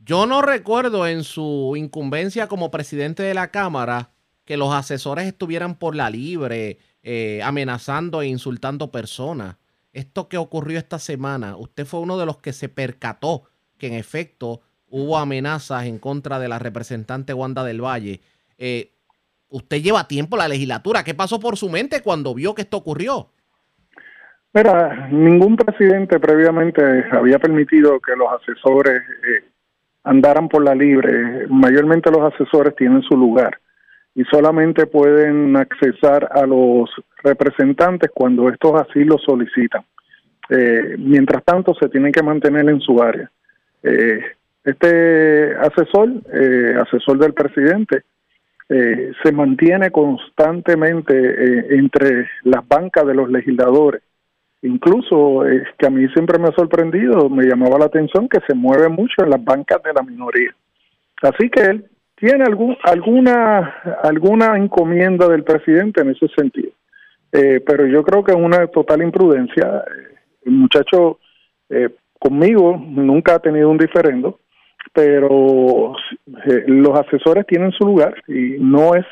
Yo no recuerdo en su incumbencia como presidente de la Cámara que los asesores estuvieran por la libre, eh, amenazando e insultando personas. Esto que ocurrió esta semana, usted fue uno de los que se percató que en efecto hubo amenazas en contra de la representante Wanda del Valle. Eh, usted lleva tiempo la legislatura. ¿Qué pasó por su mente cuando vio que esto ocurrió? Mira, ningún presidente previamente había permitido que los asesores eh, andaran por la libre. Mayormente los asesores tienen su lugar y solamente pueden accesar a los representantes cuando estos así lo solicitan. Eh, mientras tanto, se tienen que mantener en su área. Eh, este asesor, eh, asesor del presidente, se mantiene constantemente entre las bancas de los legisladores. Incluso, es que a mí siempre me ha sorprendido, me llamaba la atención que se mueve mucho en las bancas de la minoría. Así que él tiene algún, alguna, alguna encomienda del presidente en ese sentido. Eh, pero yo creo que es una total imprudencia. El muchacho eh, conmigo nunca ha tenido un diferendo, pero eh, los asesores tienen su lugar y no es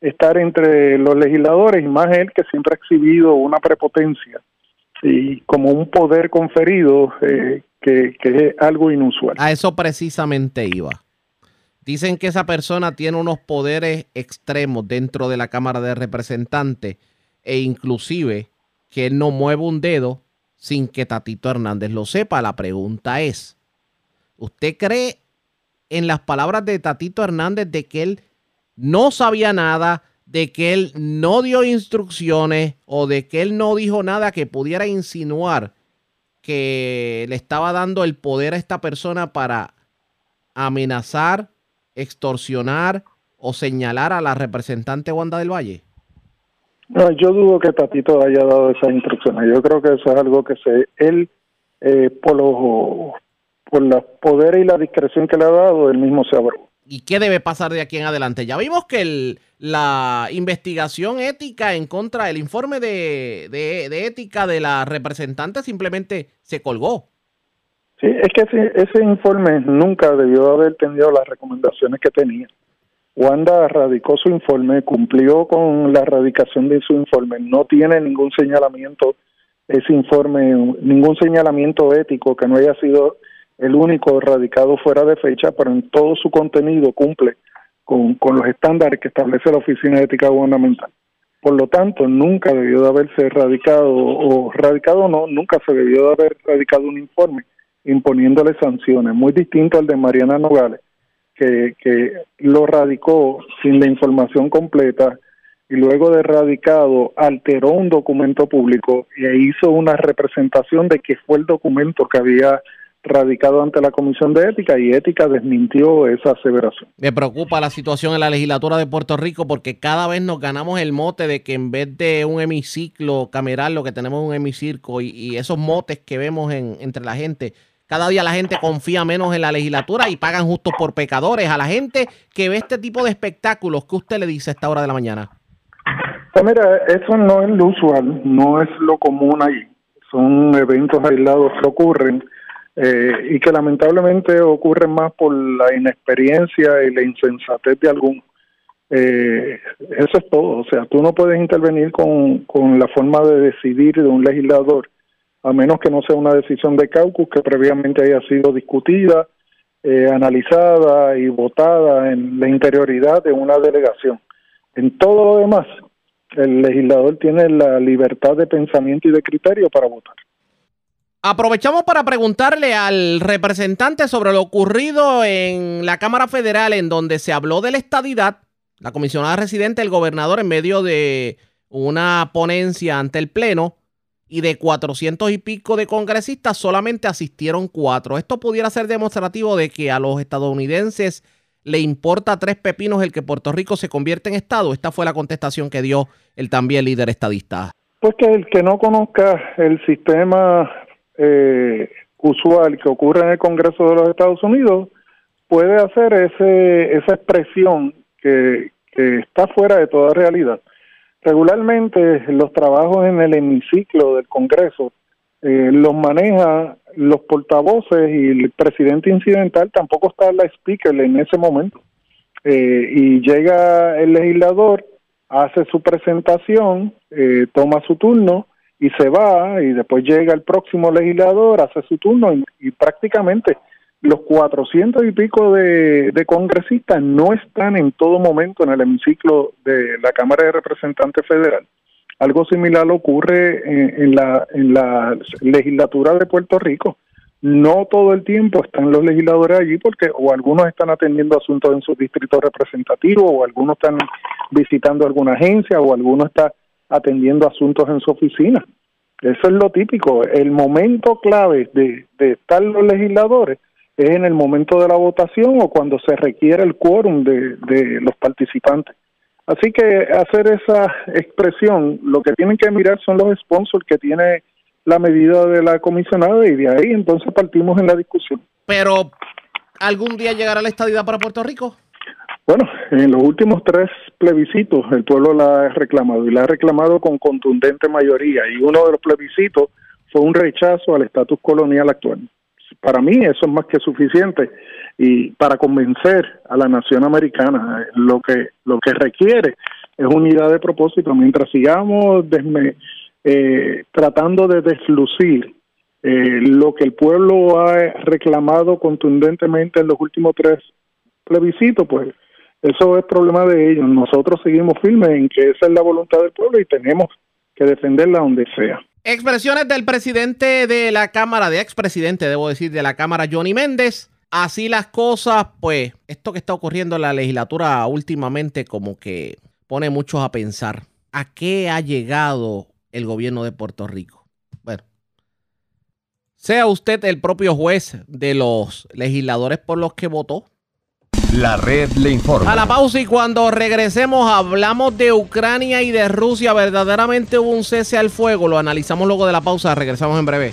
estar entre los legisladores y más él que siempre ha exhibido una prepotencia y como un poder conferido que, que es algo inusual. A eso precisamente iba. Dicen que esa persona tiene unos poderes extremos dentro de la Cámara de Representantes e inclusive que él no mueve un dedo sin que Tatito Hernández lo sepa. La pregunta es, ¿usted cree en las palabras de Tatito Hernández de que él no sabía nada, de que él no dio instrucciones o de que él no dijo nada que pudiera insinuar que le estaba dando el poder a esta persona para amenazar extorsionar o señalar a la representante Wanda del Valle? No, yo dudo que Tatito haya dado esas instrucciones. Yo creo que eso es algo que se él eh, por los por los poderes y la discreción que le ha dado, él mismo se abrió. ¿Y qué debe pasar de aquí en adelante? Ya vimos que el, la investigación ética en contra del informe de, de ética de la representante simplemente se colgó. Sí, es que ese, informe nunca debió haber tenido las recomendaciones que tenía. Wanda radicó su informe, cumplió con la erradicación de su informe, no tiene ningún señalamiento ese informe, ningún señalamiento ético que no haya sido el único radicado fuera de fecha, pero en todo su contenido cumple con, los estándares que establece la Oficina de Ética Gubernamental. Por lo tanto, nunca debió de haberse radicado, o radicado no, nunca se debió de haber radicado un informe imponiéndole sanciones, muy distinto al de Mariana Nogales, que, que lo radicó sin la información completa y luego de radicado alteró un documento público e hizo una representación de que fue el documento que había radicado ante la Comisión de Ética y Ética desmintió esa aseveración. Me preocupa la situación en la legislatura de Puerto Rico porque cada vez nos ganamos el mote de que en vez de un hemiciclo cameral lo que tenemos un hemicirco y, y esos motes que vemos en, entre la gente cada día la gente confía menos en la legislatura y pagan justos por pecadores. A la gente que ve este tipo de espectáculos, ¿qué usted le dice a esta hora de la mañana? Pues mira, eso no es lo usual, no es lo común ahí. Son eventos aislados que ocurren eh, y que lamentablemente ocurren más por la inexperiencia y la insensatez de algunos. Eh, eso es todo, o sea, tú no puedes intervenir con, con la forma de decidir de un legislador a menos que no sea una decisión de caucus que previamente haya sido discutida, eh, analizada y votada en la interioridad de una delegación. En todo lo demás, el legislador tiene la libertad de pensamiento y de criterio para votar. Aprovechamos para preguntarle al representante sobre lo ocurrido en la Cámara Federal en donde se habló de la estadidad. La comisionada residente, el gobernador, en medio de una ponencia ante el Pleno, y de 400 y pico de congresistas solamente asistieron cuatro. Esto pudiera ser demostrativo de que a los estadounidenses le importa tres pepinos el que Puerto Rico se convierta en Estado. Esta fue la contestación que dio el también líder estadista. Pues que el que no conozca el sistema eh, usual que ocurre en el Congreso de los Estados Unidos, puede hacer ese, esa expresión que, que está fuera de toda realidad. Regularmente los trabajos en el hemiciclo del Congreso eh, los maneja los portavoces y el presidente incidental tampoco está la speaker en ese momento. Eh, y llega el legislador, hace su presentación, eh, toma su turno y se va y después llega el próximo legislador, hace su turno y, y prácticamente los cuatrocientos y pico de, congresistas no están en todo momento en el hemiciclo de la Cámara de Representantes Federal. Algo similar ocurre en, en, la, en la legislatura de Puerto Rico. No todo el tiempo están los legisladores allí porque o algunos están atendiendo asuntos en sus distritos representativos o algunos están visitando alguna agencia o algunos están atendiendo asuntos en su oficina. Eso es lo típico. El momento clave de, de estar los legisladores es en el momento de la votación o cuando se requiere el quórum de, de los participantes. Así que hacer esa expresión, lo que tienen que mirar son los sponsors que tiene la medida de la comisionada y de ahí entonces partimos en la discusión. Pero, ¿algún día llegará la estadidad para Puerto Rico? Bueno, en los últimos tres plebiscitos el pueblo la ha reclamado y la ha reclamado con contundente mayoría y uno de los plebiscitos fue un rechazo al estatus colonial actual para mí eso es más que suficiente. Y para convencer a la nación americana lo que lo que requiere es unidad de propósito. Mientras sigamos eh, tratando de deslucir eh, lo que el pueblo ha reclamado contundentemente en los últimos tres plebiscitos pues eso es problema de ellos. Nosotros seguimos firmes en que esa es la voluntad del pueblo y tenemos que defenderla donde sea Expresiones del presidente de la Cámara, de expresidente, debo decir, de la Cámara, Johnny Méndez. Así las cosas, pues, esto que está ocurriendo en la legislatura últimamente como que pone muchos a pensar. ¿A qué ha llegado el gobierno de Puerto Rico? Bueno, sea usted el propio juez de los legisladores por los que votó, la red le informa. A la pausa y cuando regresemos hablamos de Ucrania y de Rusia. Verdaderamente hubo un cese al fuego. Lo analizamos luego de la pausa. Regresamos en breve.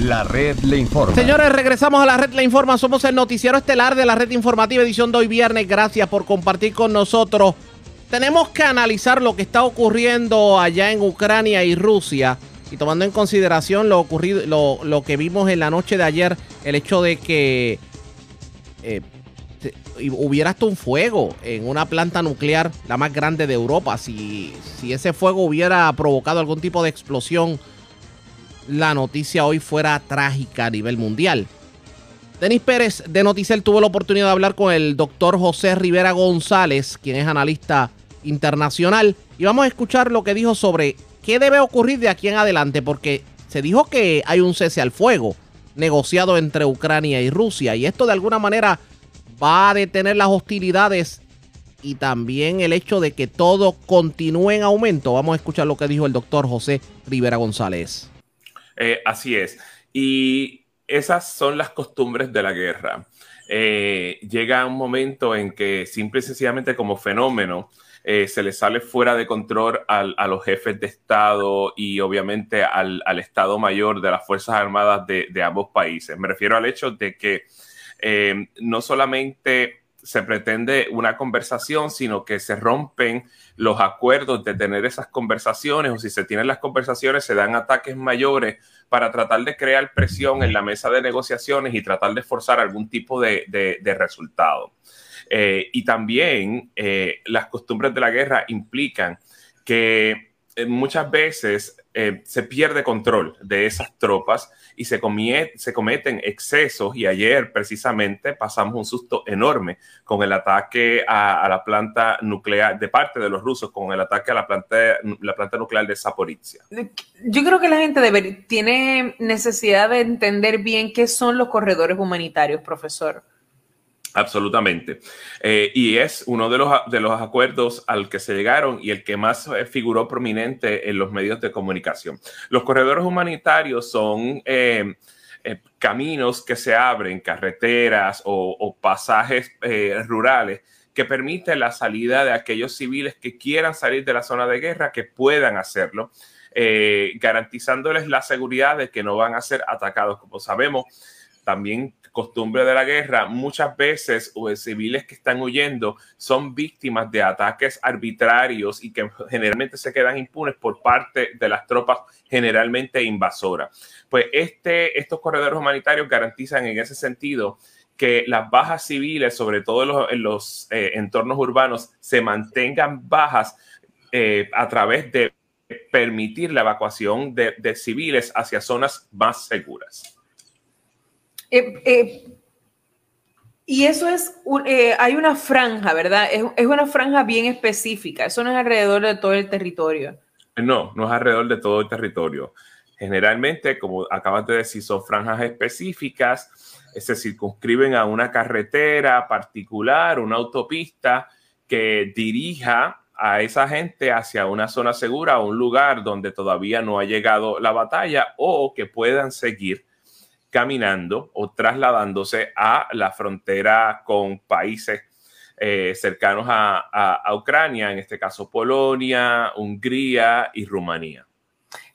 La red le informa. Señores, regresamos a la red le informa. Somos el noticiero estelar de la red informativa edición de hoy viernes. Gracias por compartir con nosotros. Tenemos que analizar lo que está ocurriendo allá en Ucrania y Rusia. Y tomando en consideración lo ocurrido, lo, lo que vimos en la noche de ayer, el hecho de que eh, hubiera hasta un fuego en una planta nuclear, la más grande de Europa. Si, si ese fuego hubiera provocado algún tipo de explosión, la noticia hoy fuera trágica a nivel mundial. Denis Pérez de Noticel tuvo la oportunidad de hablar con el doctor José Rivera González, quien es analista internacional, y vamos a escuchar lo que dijo sobre qué debe ocurrir de aquí en adelante, porque se dijo que hay un cese al fuego negociado entre Ucrania y Rusia. Y esto de alguna manera va a detener las hostilidades y también el hecho de que todo continúe en aumento. Vamos a escuchar lo que dijo el doctor José Rivera González. Eh, así es. Y esas son las costumbres de la guerra. Eh, llega un momento en que simple y sencillamente como fenómeno eh, se le sale fuera de control al, a los jefes de Estado y obviamente al, al Estado Mayor de las Fuerzas Armadas de, de, ambos países. Me refiero al hecho de que eh, no solamente se pretende una conversación, sino que se rompen los acuerdos de tener esas conversaciones o si se tienen las conversaciones se dan ataques mayores para tratar de crear presión en la mesa de negociaciones y tratar de forzar algún tipo de, de, de resultado. Eh, y también eh, las costumbres de la guerra implican que eh, muchas veces eh, se pierde control de esas tropas y se, se, cometen excesos. Y ayer precisamente pasamos un susto enorme con el ataque a, la planta nuclear de parte de los rusos, con el ataque a la planta, la planta nuclear de Zaporizhia. Yo creo que la gente tiene necesidad de entender bien qué son los corredores humanitarios, profesor. Absolutamente. Eh, y es uno de los, de los acuerdos al que se llegaron y el que más eh, figuró prominente en los medios de comunicación. Los corredores humanitarios son eh, eh, caminos que se abren, carreteras o, o pasajes eh, rurales que permiten la salida de aquellos civiles que quieran salir de la zona de guerra, que puedan hacerlo. eh, garantizándoles la seguridad de que no van a ser atacados. Como sabemos, también costumbre de la guerra, muchas veces civiles que están huyendo son víctimas de ataques arbitrarios y que generalmente se quedan impunes por parte de las tropas generalmente invasoras. Pues este, estos corredores humanitarios garantizan en ese sentido que las bajas civiles, sobre todo en los, eh, entornos urbanos, se mantengan bajas eh, a través de permitir la evacuación de civiles hacia zonas más seguras. Eh, eh, y eso es, eh, hay una franja, ¿verdad? Es, una franja bien específica. Eso no es alrededor de todo el territorio. No, no es alrededor de todo el territorio. Generalmente, como acabas de decir, son franjas específicas, se circunscriben a una carretera particular, una autopista que dirija a esa gente hacia una zona segura, o un lugar donde todavía no ha llegado la batalla o que puedan seguir caminando o trasladándose a la frontera con países eh, cercanos a, Ucrania, en este caso Polonia, Hungría y Rumanía.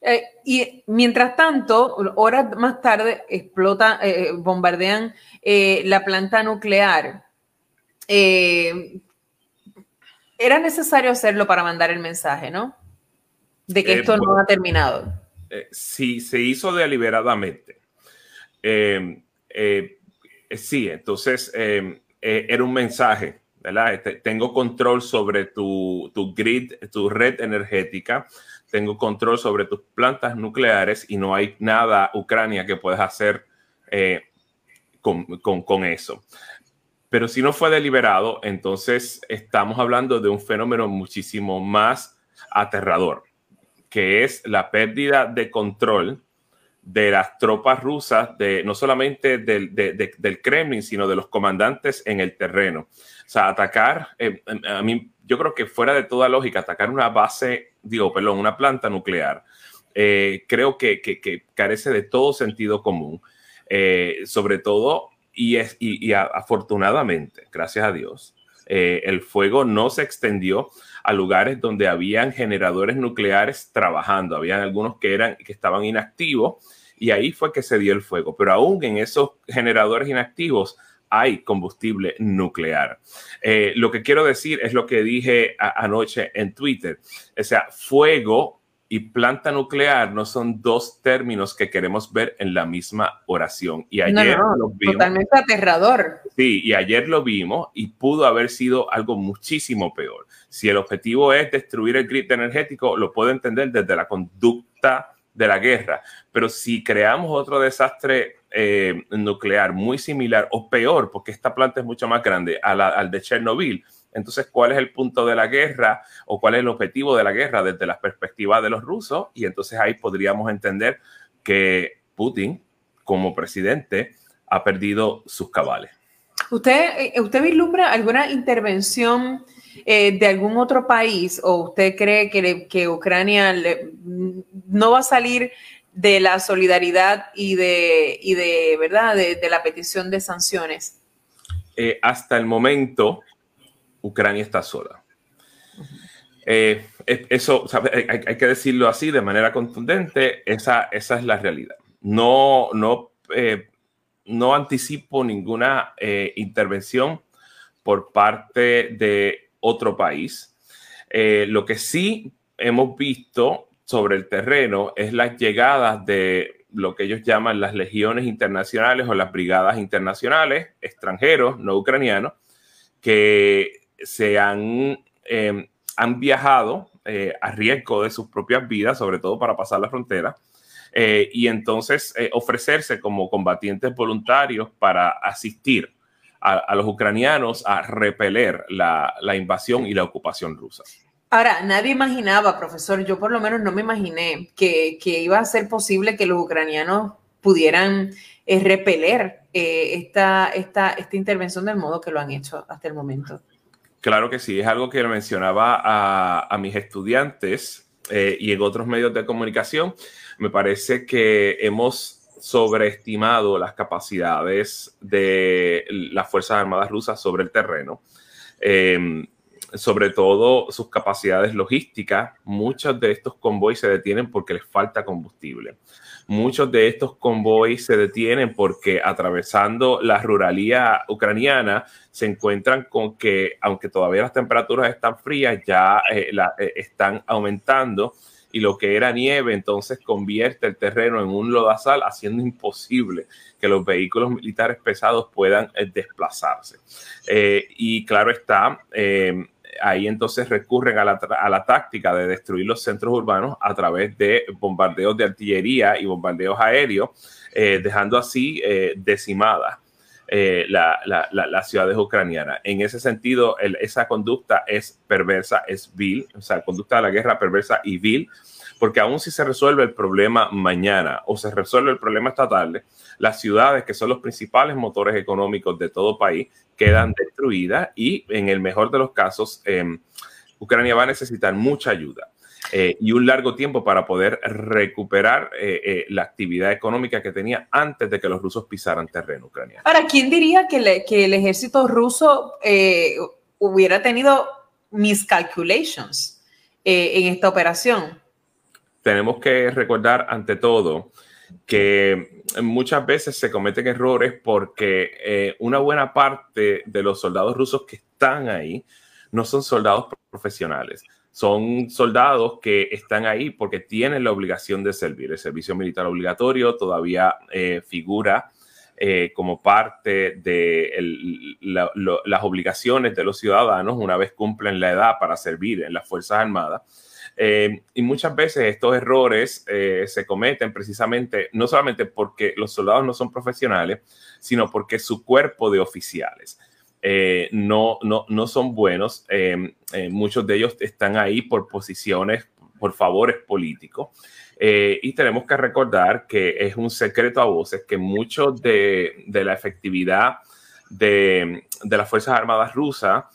Eh, y mientras tanto, horas más tarde explota, eh, bombardean la planta nuclear. era necesario hacerlo para mandar el mensaje, ¿no? De que esto no ha terminado. sí, se hizo deliberadamente. Eh, eh, sí, entonces eh, era un mensaje, ¿verdad? Este, tengo control sobre tu, tu, grid, tu red energética, tengo control sobre tus plantas nucleares y no hay nada, Ucrania, que puedas hacer con, con eso. Pero si no fue deliberado, entonces estamos hablando de un fenómeno muchísimo más aterrador, que es la pérdida de control de las tropas rusas, de, no solamente del, del, Kremlin, sino de los comandantes en el terreno. O sea, atacar, eh, a mí, yo creo que fuera de toda lógica, atacar una base, digo, perdón, una planta nuclear, eh, creo que, que, carece de todo sentido común. Eh, sobre todo, y, es, y, afortunadamente, gracias a Dios, el fuego no se extendió a lugares donde habían generadores nucleares trabajando. Habían algunos que, eran, que estaban inactivos y ahí fue que se dio el fuego. Pero aún en esos generadores inactivos hay combustible nuclear. Eh, lo que quiero decir es lo que dije anoche en Twitter. O sea, fuego y planta nuclear no son dos términos que queremos ver en la misma oración. Y ayer lo vimos. Totalmente aterrador. Sí, y ayer lo vimos y pudo haber sido algo muchísimo peor. Si el objetivo es destruir el grid energético, lo puedo entender desde la conducta de la guerra. Pero si creamos otro desastre eh, nuclear muy similar o peor, porque esta planta es mucho más grande al de Chernobyl, entonces, ¿cuál es el punto de la guerra o cuál es el objetivo de la guerra desde la perspectiva de los rusos? Y entonces ahí podríamos entender que Putin, como presidente, ha perdido sus cabales. ¿Usted, eh, usted vislumbra alguna intervención eh, de algún otro país o usted cree que, que Ucrania no va a salir de la solidaridad y de, y de verdad de, la petición de sanciones? Eh, hasta el momento, Ucrania está sola. Eh, eso, hay, que decirlo así de manera contundente, esa, esa es la realidad. No, no, eh, no anticipo ninguna eh, intervención por parte de otro país. lo que sí hemos visto sobre el terreno es las llegadas de lo que ellos llaman las legiones internacionales o las brigadas internacionales, extranjeros, no ucranianos, que se han, em, han viajado eh, a riesgo de sus propias vidas, sobre todo para pasar la frontera, eh, y entonces eh, ofrecerse como combatientes voluntarios para asistir a, los ucranianos a repeler la, la invasión y la ocupación rusa. Ahora, nadie imaginaba, profesor, yo por lo menos no me imaginé que, que iba a ser posible que los ucranianos pudieran repeler esta, esta, esta intervención del modo que lo han hecho hasta el momento. Claro que sí, es algo que mencionaba a, mis estudiantes eh, y en otros medios de comunicación. Me parece que hemos sobreestimado las capacidades de las Fuerzas Armadas rusas sobre el terreno. Em, sobre todo sus capacidades logísticas. Muchos de estos convoys se detienen porque les falta combustible. Muchos de estos convoys se detienen porque atravesando la ruralía ucraniana se encuentran con que, aunque todavía las temperaturas están frías, ya eh, la, eh, están aumentando y lo que era nieve entonces convierte el terreno en un lodazal, haciendo imposible que los vehículos militares pesados puedan eh, desplazarse. Y claro está, ahí entonces recurren a la, a la, táctica de destruir los centros urbanos a través de bombardeos de artillería y bombardeos aéreos, dejando así decimadas. La, la, la, las ciudades ucranianas. En ese sentido, el, esa conducta es perversa, es vil, o sea, conducta de la guerra perversa y vil, porque aún si se resuelve el problema mañana o se resuelve el problema estatal, las ciudades que son los principales motores económicos de todo país quedan destruidas y en el mejor de los casos, eh, Ucrania va a necesitar mucha ayuda. Eh, y un largo tiempo para poder recuperar eh, eh, la actividad económica que tenía antes de que los rusos pisaran terreno ucraniano. Ahora, ¿quién diría que, le, que el ejército ruso eh, hubiera tenido miscalculations en esta operación? Tenemos que recordar ante todo que muchas veces se cometen errores porque eh, una buena parte de los soldados rusos que están ahí no son soldados profesionales, son soldados que están ahí porque tienen la obligación de servir. El servicio militar obligatorio todavía eh, figura eh, como parte de las obligaciones de los ciudadanos una vez cumplen la edad para servir en las Fuerzas Armadas. Eh, y muchas veces estos errores eh, se cometen precisamente no solamente porque los soldados no son profesionales, sino porque su cuerpo de oficiales eh, no, no, no, son buenos. Eh, muchos de ellos están ahí por posiciones, por favores políticos. y tenemos que recordar que es un secreto a voces que mucho de, de la efectividad de, de, las Fuerzas Armadas rusas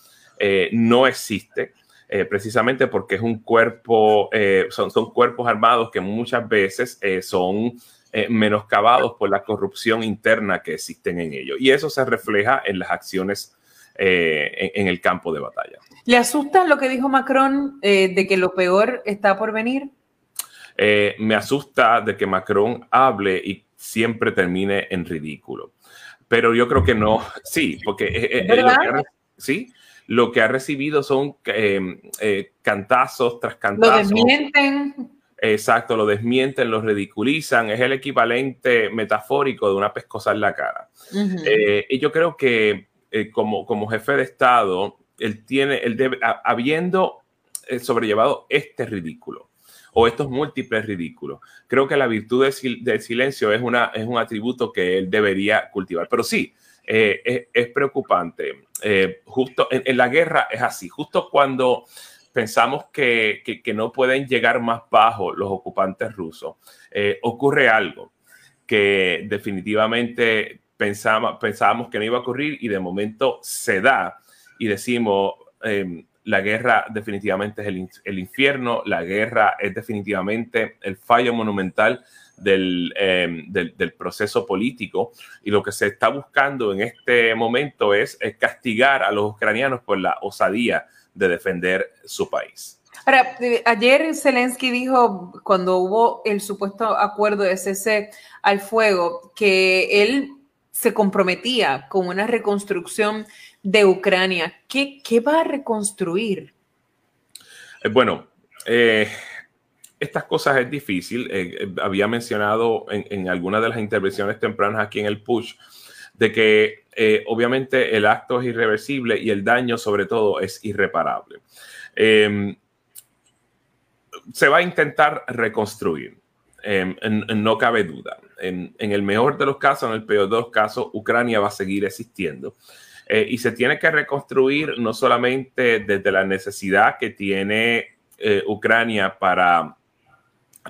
no existe eh, precisamente porque es un cuerpo, eh, son, son, cuerpos armados que muchas veces eh, son menoscabados por la corrupción interna que existen en ellos. Y eso se refleja en las acciones en, en, el campo de batalla. ¿Le asusta lo que dijo Macron de que lo peor está por venir? me asusta de que Macron hable y siempre termine en ridículo. Pero yo creo que no, sí, porque... ¿verdad? sí, lo que ha recibido son eh, eh, cantazos tras cantazos. Lo desmienten. Exacto, lo desmienten, lo ridiculizan. Es el equivalente metafórico de una pescosa en la cara. Uh -huh. eh, y yo creo que eh, como, como jefe de Estado, él tiene, él debe, habiendo sobrellevado este ridículo o estos múltiples ridículos, creo que la virtud del, del silencio es, una, es un atributo que él debería cultivar. Pero sí, eh, es, es, preocupante. Eh, justo en, en, la guerra es así, justo cuando pensamos que, que, que, no pueden llegar más bajo los ocupantes rusos, eh, ocurre algo que definitivamente pensamos, pensábamos que no iba a ocurrir y de momento se da y decimos, em, la guerra definitivamente es el, el, infierno, la guerra es definitivamente el fallo monumental del, eh, del, del, proceso político y lo que se está buscando en este momento es, es, castigar a los ucranianos por la osadía de defender su país. Ahora, ayer Zelensky dijo, cuando hubo el supuesto acuerdo de cese al fuego, que él se comprometía con una reconstrucción de Ucrania. ¿Qué, qué va a reconstruir? Eh, bueno, eh, estas cosas es difícil. Eh, había mencionado en, en, algunas de las intervenciones tempranas aquí en el push de que eh, obviamente el acto es irreversible y el daño sobre todo es irreparable. Eh, se va a intentar reconstruir, em, no cabe duda. En, el mejor de los casos, en el peor de los casos, Ucrania va a seguir existiendo. Eh, y se tiene que reconstruir no solamente desde la necesidad que tiene eh, Ucrania para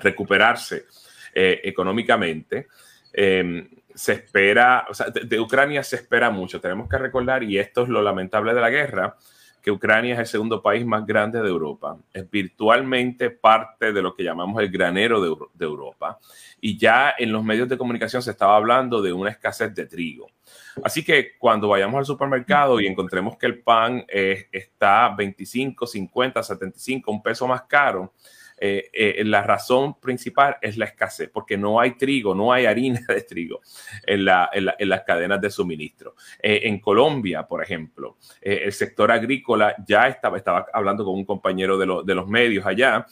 recuperarse eh, económicamente. Eh, se espera, o sea, de, de, Ucrania se espera mucho. Tenemos que recordar, y esto es lo lamentable de la guerra, que Ucrania es el segundo país más grande de Europa. Es virtualmente parte de lo que llamamos el granero de, de Europa. Y ya en los medios de comunicación se estaba hablando de una escasez de trigo. Así que cuando vayamos al supermercado y encontremos que el pan eh, está 25, 50, 75, un peso más caro, eh, eh, la razón principal es la escasez, porque no hay trigo, no hay harina de trigo en, la, en, en las cadenas de suministro. Eh, en Colombia, por ejemplo, el sector agrícola ya estaba, estaba hablando con un compañero de, lo, de los medios allá,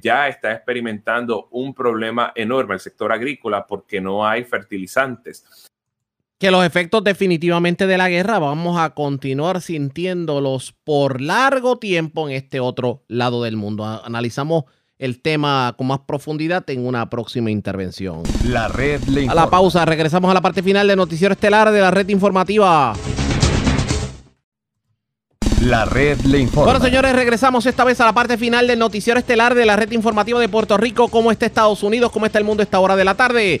ya está experimentando un problema enorme el sector agrícola porque no hay fertilizantes que los efectos definitivamente de la guerra vamos a continuar sintiéndolos por largo tiempo en este otro lado del mundo. Analizamos el tema con más profundidad en una próxima intervención. La red le A la pausa, regresamos a la parte final del noticiero estelar de la red informativa. La red le informa. Bueno, señores, regresamos esta vez a la parte final del noticiero estelar de la red informativa de Puerto Rico. ¿Cómo está Estados Unidos? ¿Cómo está el mundo a esta hora de la tarde?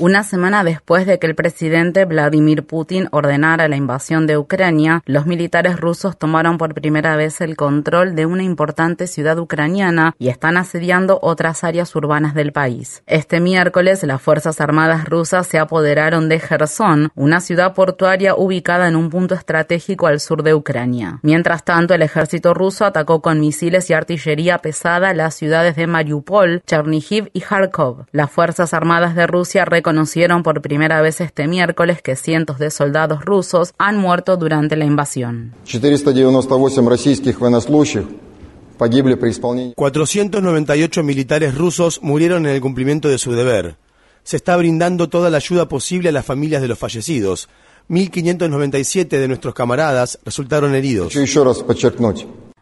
Una semana después de que el presidente Vladimir Putin ordenara la invasión de Ucrania, los militares rusos tomaron por primera vez el control de una importante ciudad ucraniana y están asediando otras áreas urbanas del país. Este miércoles, las Fuerzas Armadas rusas se apoderaron de Gerson, una ciudad portuaria ubicada en un punto estratégico al sur de Ucrania. Mientras tanto, el ejército ruso atacó con misiles y artillería pesada las ciudades de Mariupol, Chernihiv y Kharkov. Las Fuerzas Armadas de Rusia reconocieron por primera vez este miércoles que cientos de soldados rusos han muerto durante la invasión. 498 российских военнослужащих погибли при исполнении 498 militares rusos murieron en el cumplimiento de su deber. Se está brindando toda la ayuda posible a las familias de los fallecidos. 1.597 de nuestros camaradas resultaron heridos.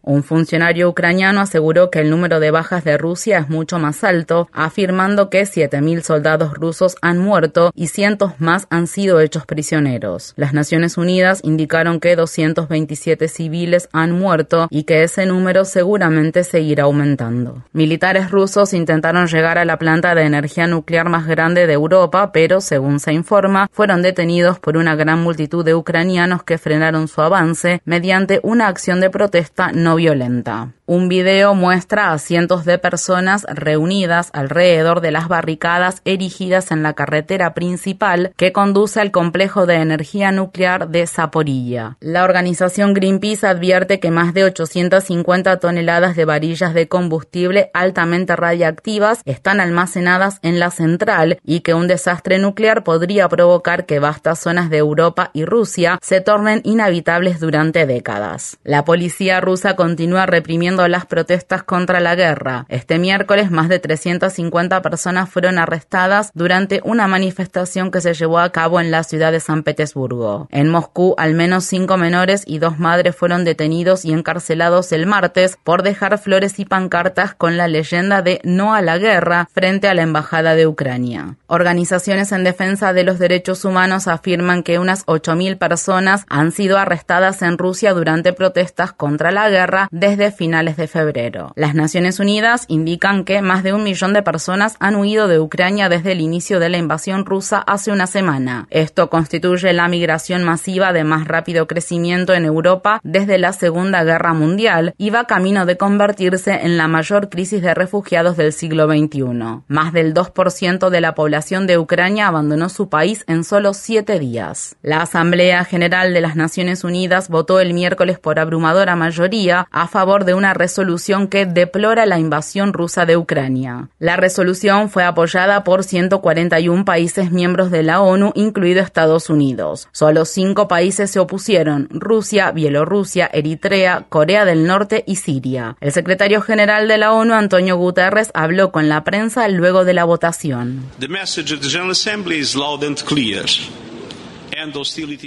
Un funcionario ucraniano aseguró que el número de bajas de Rusia es mucho más alto, afirmando que 7.000 soldados rusos han muerto y cientos más han sido hechos prisioneros. Las Naciones Unidas indicaron que 227 civiles han muerto y que ese número seguramente seguirá aumentando. Militares rusos intentaron llegar a la planta de energía nuclear más grande de Europa, pero según se informa, fueron detenidos por una gran multitud de ucranianos que frenaron su avance mediante una acción de protesta no violenta. Un video muestra a cientos de personas reunidas alrededor de las barricadas erigidas en la carretera principal que conduce al complejo de energía nuclear de Zaporilla. La organización Greenpeace advierte que más de 850 toneladas de varillas de combustible altamente radiactivas están almacenadas en la central y que un desastre nuclear podría provocar que vastas zonas de Europa y Rusia se tornen inhabitables durante décadas. La policía rusa continúa reprimiendo las protestas contra la guerra. Este miércoles más de 350 personas fueron arrestadas durante una manifestación que se llevó a cabo en la ciudad de San Petersburgo. En Moscú, al menos cinco menores y dos madres fueron detenidos y encarcelados el martes por dejar flores y pancartas con la leyenda de no a la guerra frente a la embajada de Ucrania. Organizaciones en defensa de los derechos humanos afirman que unas 8.000 personas han sido arrestadas en Rusia durante protestas contra la guerra desde finales de febrero. Las Naciones Unidas indican que más de un millón de personas han huido de Ucrania desde el inicio de la invasión rusa hace una semana. Esto constituye la migración masiva de más rápido crecimiento en Europa desde la Segunda Guerra Mundial y va camino de convertirse en la mayor crisis de refugiados del siglo XXI. Más del 2% de la población de Ucrania abandonó su país en solo siete días. La Asamblea General de las Naciones Unidas votó el miércoles por abrumadora mayoría a favor de una resolución que deplora la invasión rusa de Ucrania. La resolución fue apoyada por 141 países miembros de la ONU, incluido Estados Unidos. Solo cinco países se opusieron, Rusia, Bielorrusia, Eritrea, Corea del Norte y Siria. El secretario general de la ONU, Antonio Guterres, habló con la prensa luego de la votación. The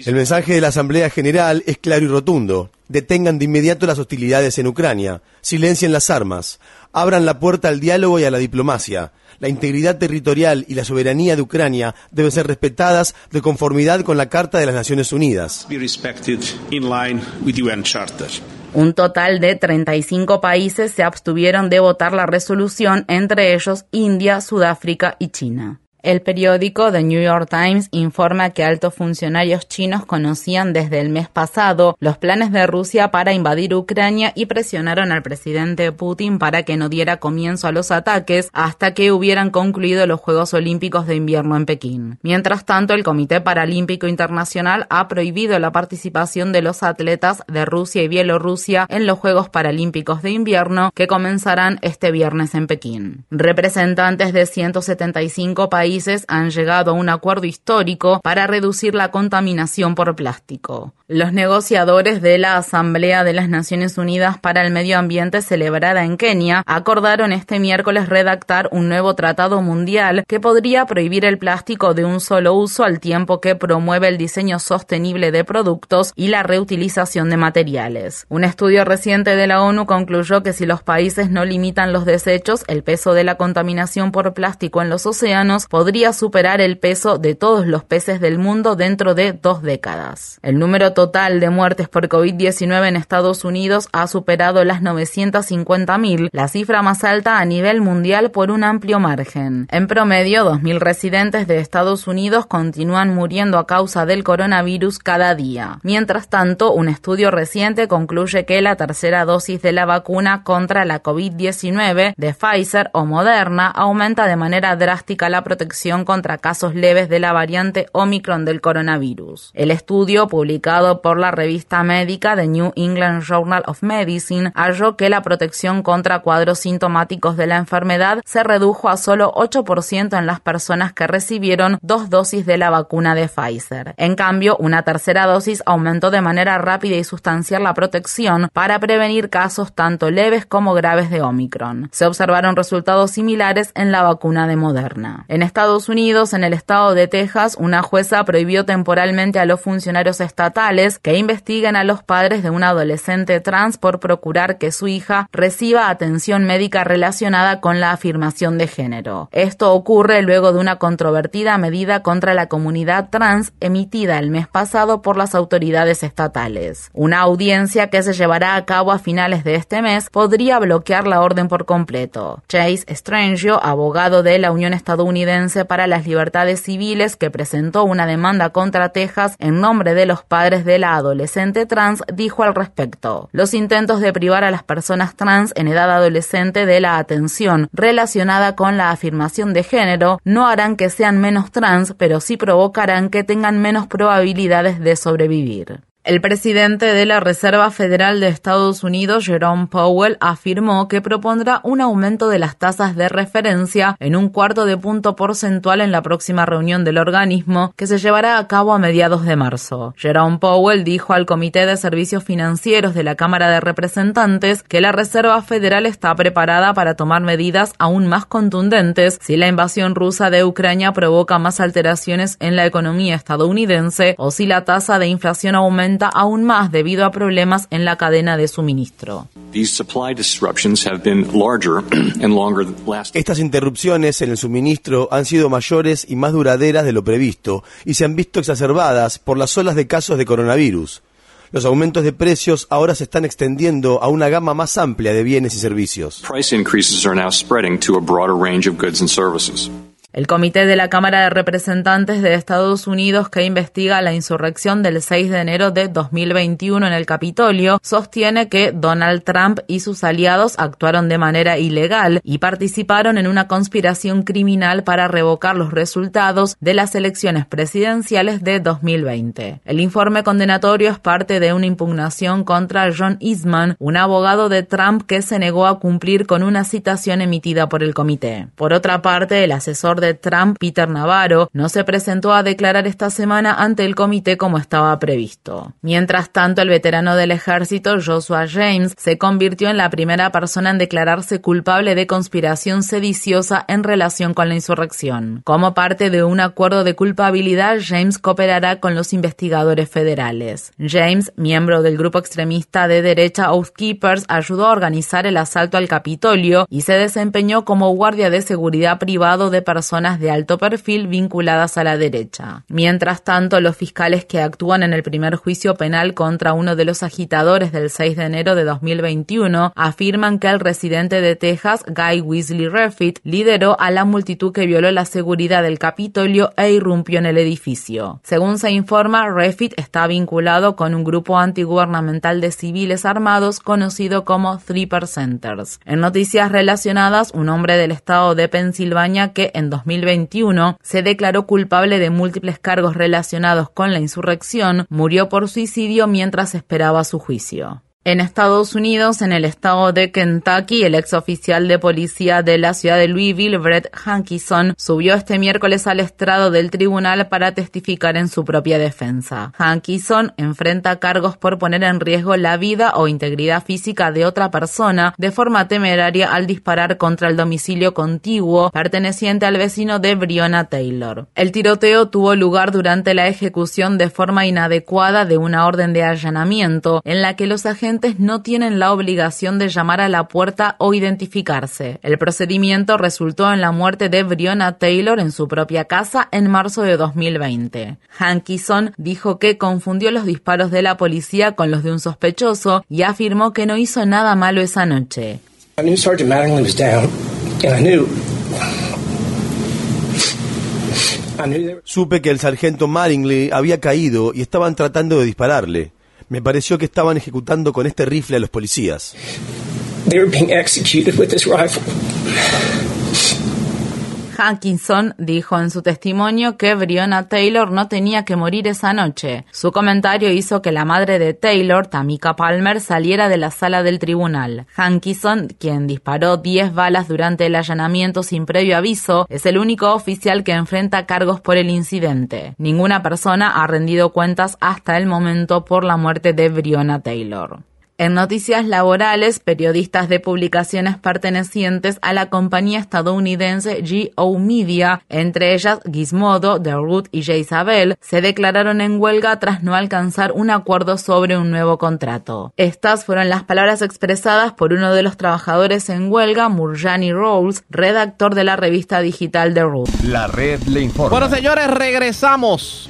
El mensaje de la Asamblea General es claro y rotundo. Detengan de inmediato las hostilidades en Ucrania, silencien las armas, abran la puerta al diálogo y a la diplomacia. La integridad territorial y la soberanía de Ucrania deben ser respetadas de conformidad con la Carta de las Naciones Unidas. Un total de 35 países se abstuvieron de votar la resolución, entre ellos India, Sudáfrica y China. El periódico The New York Times informa que altos funcionarios chinos conocían desde el mes pasado los planes de Rusia para invadir Ucrania y presionaron al presidente Putin para que no diera comienzo a los ataques hasta que hubieran concluido los Juegos Olímpicos de Invierno en Pekín. Mientras tanto, el Comité Paralímpico Internacional ha prohibido la participación de los atletas de Rusia y Bielorrusia en los Juegos Paralímpicos de Invierno que comenzarán este viernes en Pekín. Representantes de 175 países han llegado a un acuerdo histórico para reducir la contaminación por plástico. Los negociadores de la Asamblea de las Naciones Unidas para el Medio Ambiente celebrada en Kenia acordaron este miércoles redactar un nuevo tratado mundial que podría prohibir el plástico de un solo uso al tiempo que promueve el diseño sostenible de productos y la reutilización de materiales. Un estudio reciente de la ONU concluyó que si los países no limitan los desechos, el peso de la contaminación por plástico en los océanos podría superar el peso de todos los peces del mundo dentro de dos décadas. El número total de muertes por COVID-19 en Estados Unidos ha superado las 950.000, la cifra más alta a nivel mundial por un amplio margen. En promedio, 2.000 residentes de Estados Unidos continúan muriendo a causa del coronavirus cada día. Mientras tanto, un estudio reciente concluye que la tercera dosis de la vacuna contra la COVID-19 de Pfizer o Moderna aumenta de manera drástica la protección contra casos leves de la variante Omicron del coronavirus. El estudio, publicado por la revista médica The New England Journal of Medicine, halló que la protección contra cuadros sintomáticos de la enfermedad se redujo a solo 8% en las personas que recibieron dos dosis de la vacuna de Pfizer. En cambio, una tercera dosis aumentó de manera rápida y sustancial la protección para prevenir casos tanto leves como graves de Omicron. Se observaron resultados similares en la vacuna de Moderna. En Estados Unidos, en el estado de Texas, una jueza prohibió temporalmente a los funcionarios estatales que investiguen a los padres de un adolescente trans por procurar que su hija reciba atención médica relacionada con la afirmación de género. Esto ocurre luego de una controvertida medida contra la comunidad trans emitida el mes pasado por las autoridades estatales. Una audiencia que se llevará a cabo a finales de este mes podría bloquear la orden por completo. Chase Strangio, abogado de la Unión Estadounidense para las Libertades Civiles, que presentó una demanda contra Texas en nombre de los padres de la adolescente trans, dijo al respecto, los intentos de privar a las personas trans en edad adolescente de la atención relacionada con la afirmación de género no harán que sean menos trans, pero sí provocarán que tengan menos probabilidades de sobrevivir. El presidente de la Reserva Federal de Estados Unidos, Jerome Powell, afirmó que propondrá un aumento de las tasas de referencia en un cuarto de punto porcentual en la próxima reunión del organismo que se llevará a cabo a mediados de marzo. Jerome Powell dijo al Comité de Servicios Financieros de la Cámara de Representantes que la Reserva Federal está preparada para tomar medidas aún más contundentes si la invasión rusa de Ucrania provoca más alteraciones en la economía estadounidense o si la tasa de inflación aumenta aún más debido a problemas en la cadena de suministro. Estas interrupciones en el suministro han sido mayores y más duraderas de lo previsto y se han visto exacerbadas por las olas de casos de coronavirus. Los aumentos de precios ahora se están extendiendo a una gama más amplia de bienes y servicios. El Comité de la Cámara de Representantes de Estados Unidos que investiga la insurrección del 6 de enero de 2021 en el Capitolio sostiene que Donald Trump y sus aliados actuaron de manera ilegal y participaron en una conspiración criminal para revocar los resultados de las elecciones presidenciales de 2020. El informe condenatorio es parte de una impugnación contra John Eastman, un abogado de Trump que se negó a cumplir con una citación emitida por el comité. Por otra parte, el asesor de Trump, Peter Navarro, no se presentó a declarar esta semana ante el comité como estaba previsto. Mientras tanto, el veterano del ejército, Joshua James, se convirtió en la primera persona en declararse culpable de conspiración sediciosa en relación con la insurrección. Como parte de un acuerdo de culpabilidad, James cooperará con los investigadores federales. James, miembro del grupo extremista de derecha Oath Keepers, ayudó a organizar el asalto al Capitolio y se desempeñó como guardia de seguridad privado de personas personas de alto perfil vinculadas a la derecha. Mientras tanto, los fiscales que actúan en el primer juicio penal contra uno de los agitadores del 6 de enero de 2021 afirman que el residente de Texas, Guy Weasley Reffitt, lideró a la multitud que violó la seguridad del Capitolio e irrumpió en el edificio. Según se informa, Reffitt está vinculado con un grupo antigubernamental de civiles armados conocido como Three Percenters. En noticias relacionadas, un hombre del estado de Pensilvania que en 2021 se declaró culpable de múltiples cargos relacionados con la insurrección murió por suicidio mientras esperaba su juicio. En Estados Unidos, en el estado de Kentucky, el ex oficial de policía de la ciudad de Louisville, Brett Hankison, subió este miércoles al estrado del tribunal para testificar en su propia defensa. Hankison enfrenta cargos por poner en riesgo la vida o integridad física de otra persona de forma temeraria al disparar contra el domicilio contiguo perteneciente al vecino de Breonna Taylor. El tiroteo tuvo lugar durante la ejecución de forma inadecuada de una orden de allanamiento en la que los agentes no tienen la obligación de llamar a la puerta o identificarse. El procedimiento resultó en la muerte de Breonna Taylor en su propia casa en marzo de 2020. Hankison dijo que confundió los disparos de la policía con los de un sospechoso y afirmó que no hizo nada malo esa noche. Supe que el sargento Maringley había caído y estaban tratando de dispararle. Me pareció que estaban ejecutando con este rifle a los policías. Hankinson dijo en su testimonio que Breonna Taylor no tenía que morir esa noche. Su comentario hizo que la madre de Taylor, Tamika Palmer, saliera de la sala del tribunal. Hankinson, quien disparó 10 balas durante el allanamiento sin previo aviso, es el único oficial que enfrenta cargos por el incidente. Ninguna persona ha rendido cuentas hasta el momento por la muerte de Breonna Taylor. En noticias laborales, periodistas de publicaciones pertenecientes a la compañía estadounidense GO Media, entre ellas Gizmodo, The Root y Isabel, se declararon en huelga tras no alcanzar un acuerdo sobre un nuevo contrato. Estas fueron las palabras expresadas por uno de los trabajadores en huelga, Murjani Rolls, redactor de la revista digital The Root. La red le informa. Bueno, señores, regresamos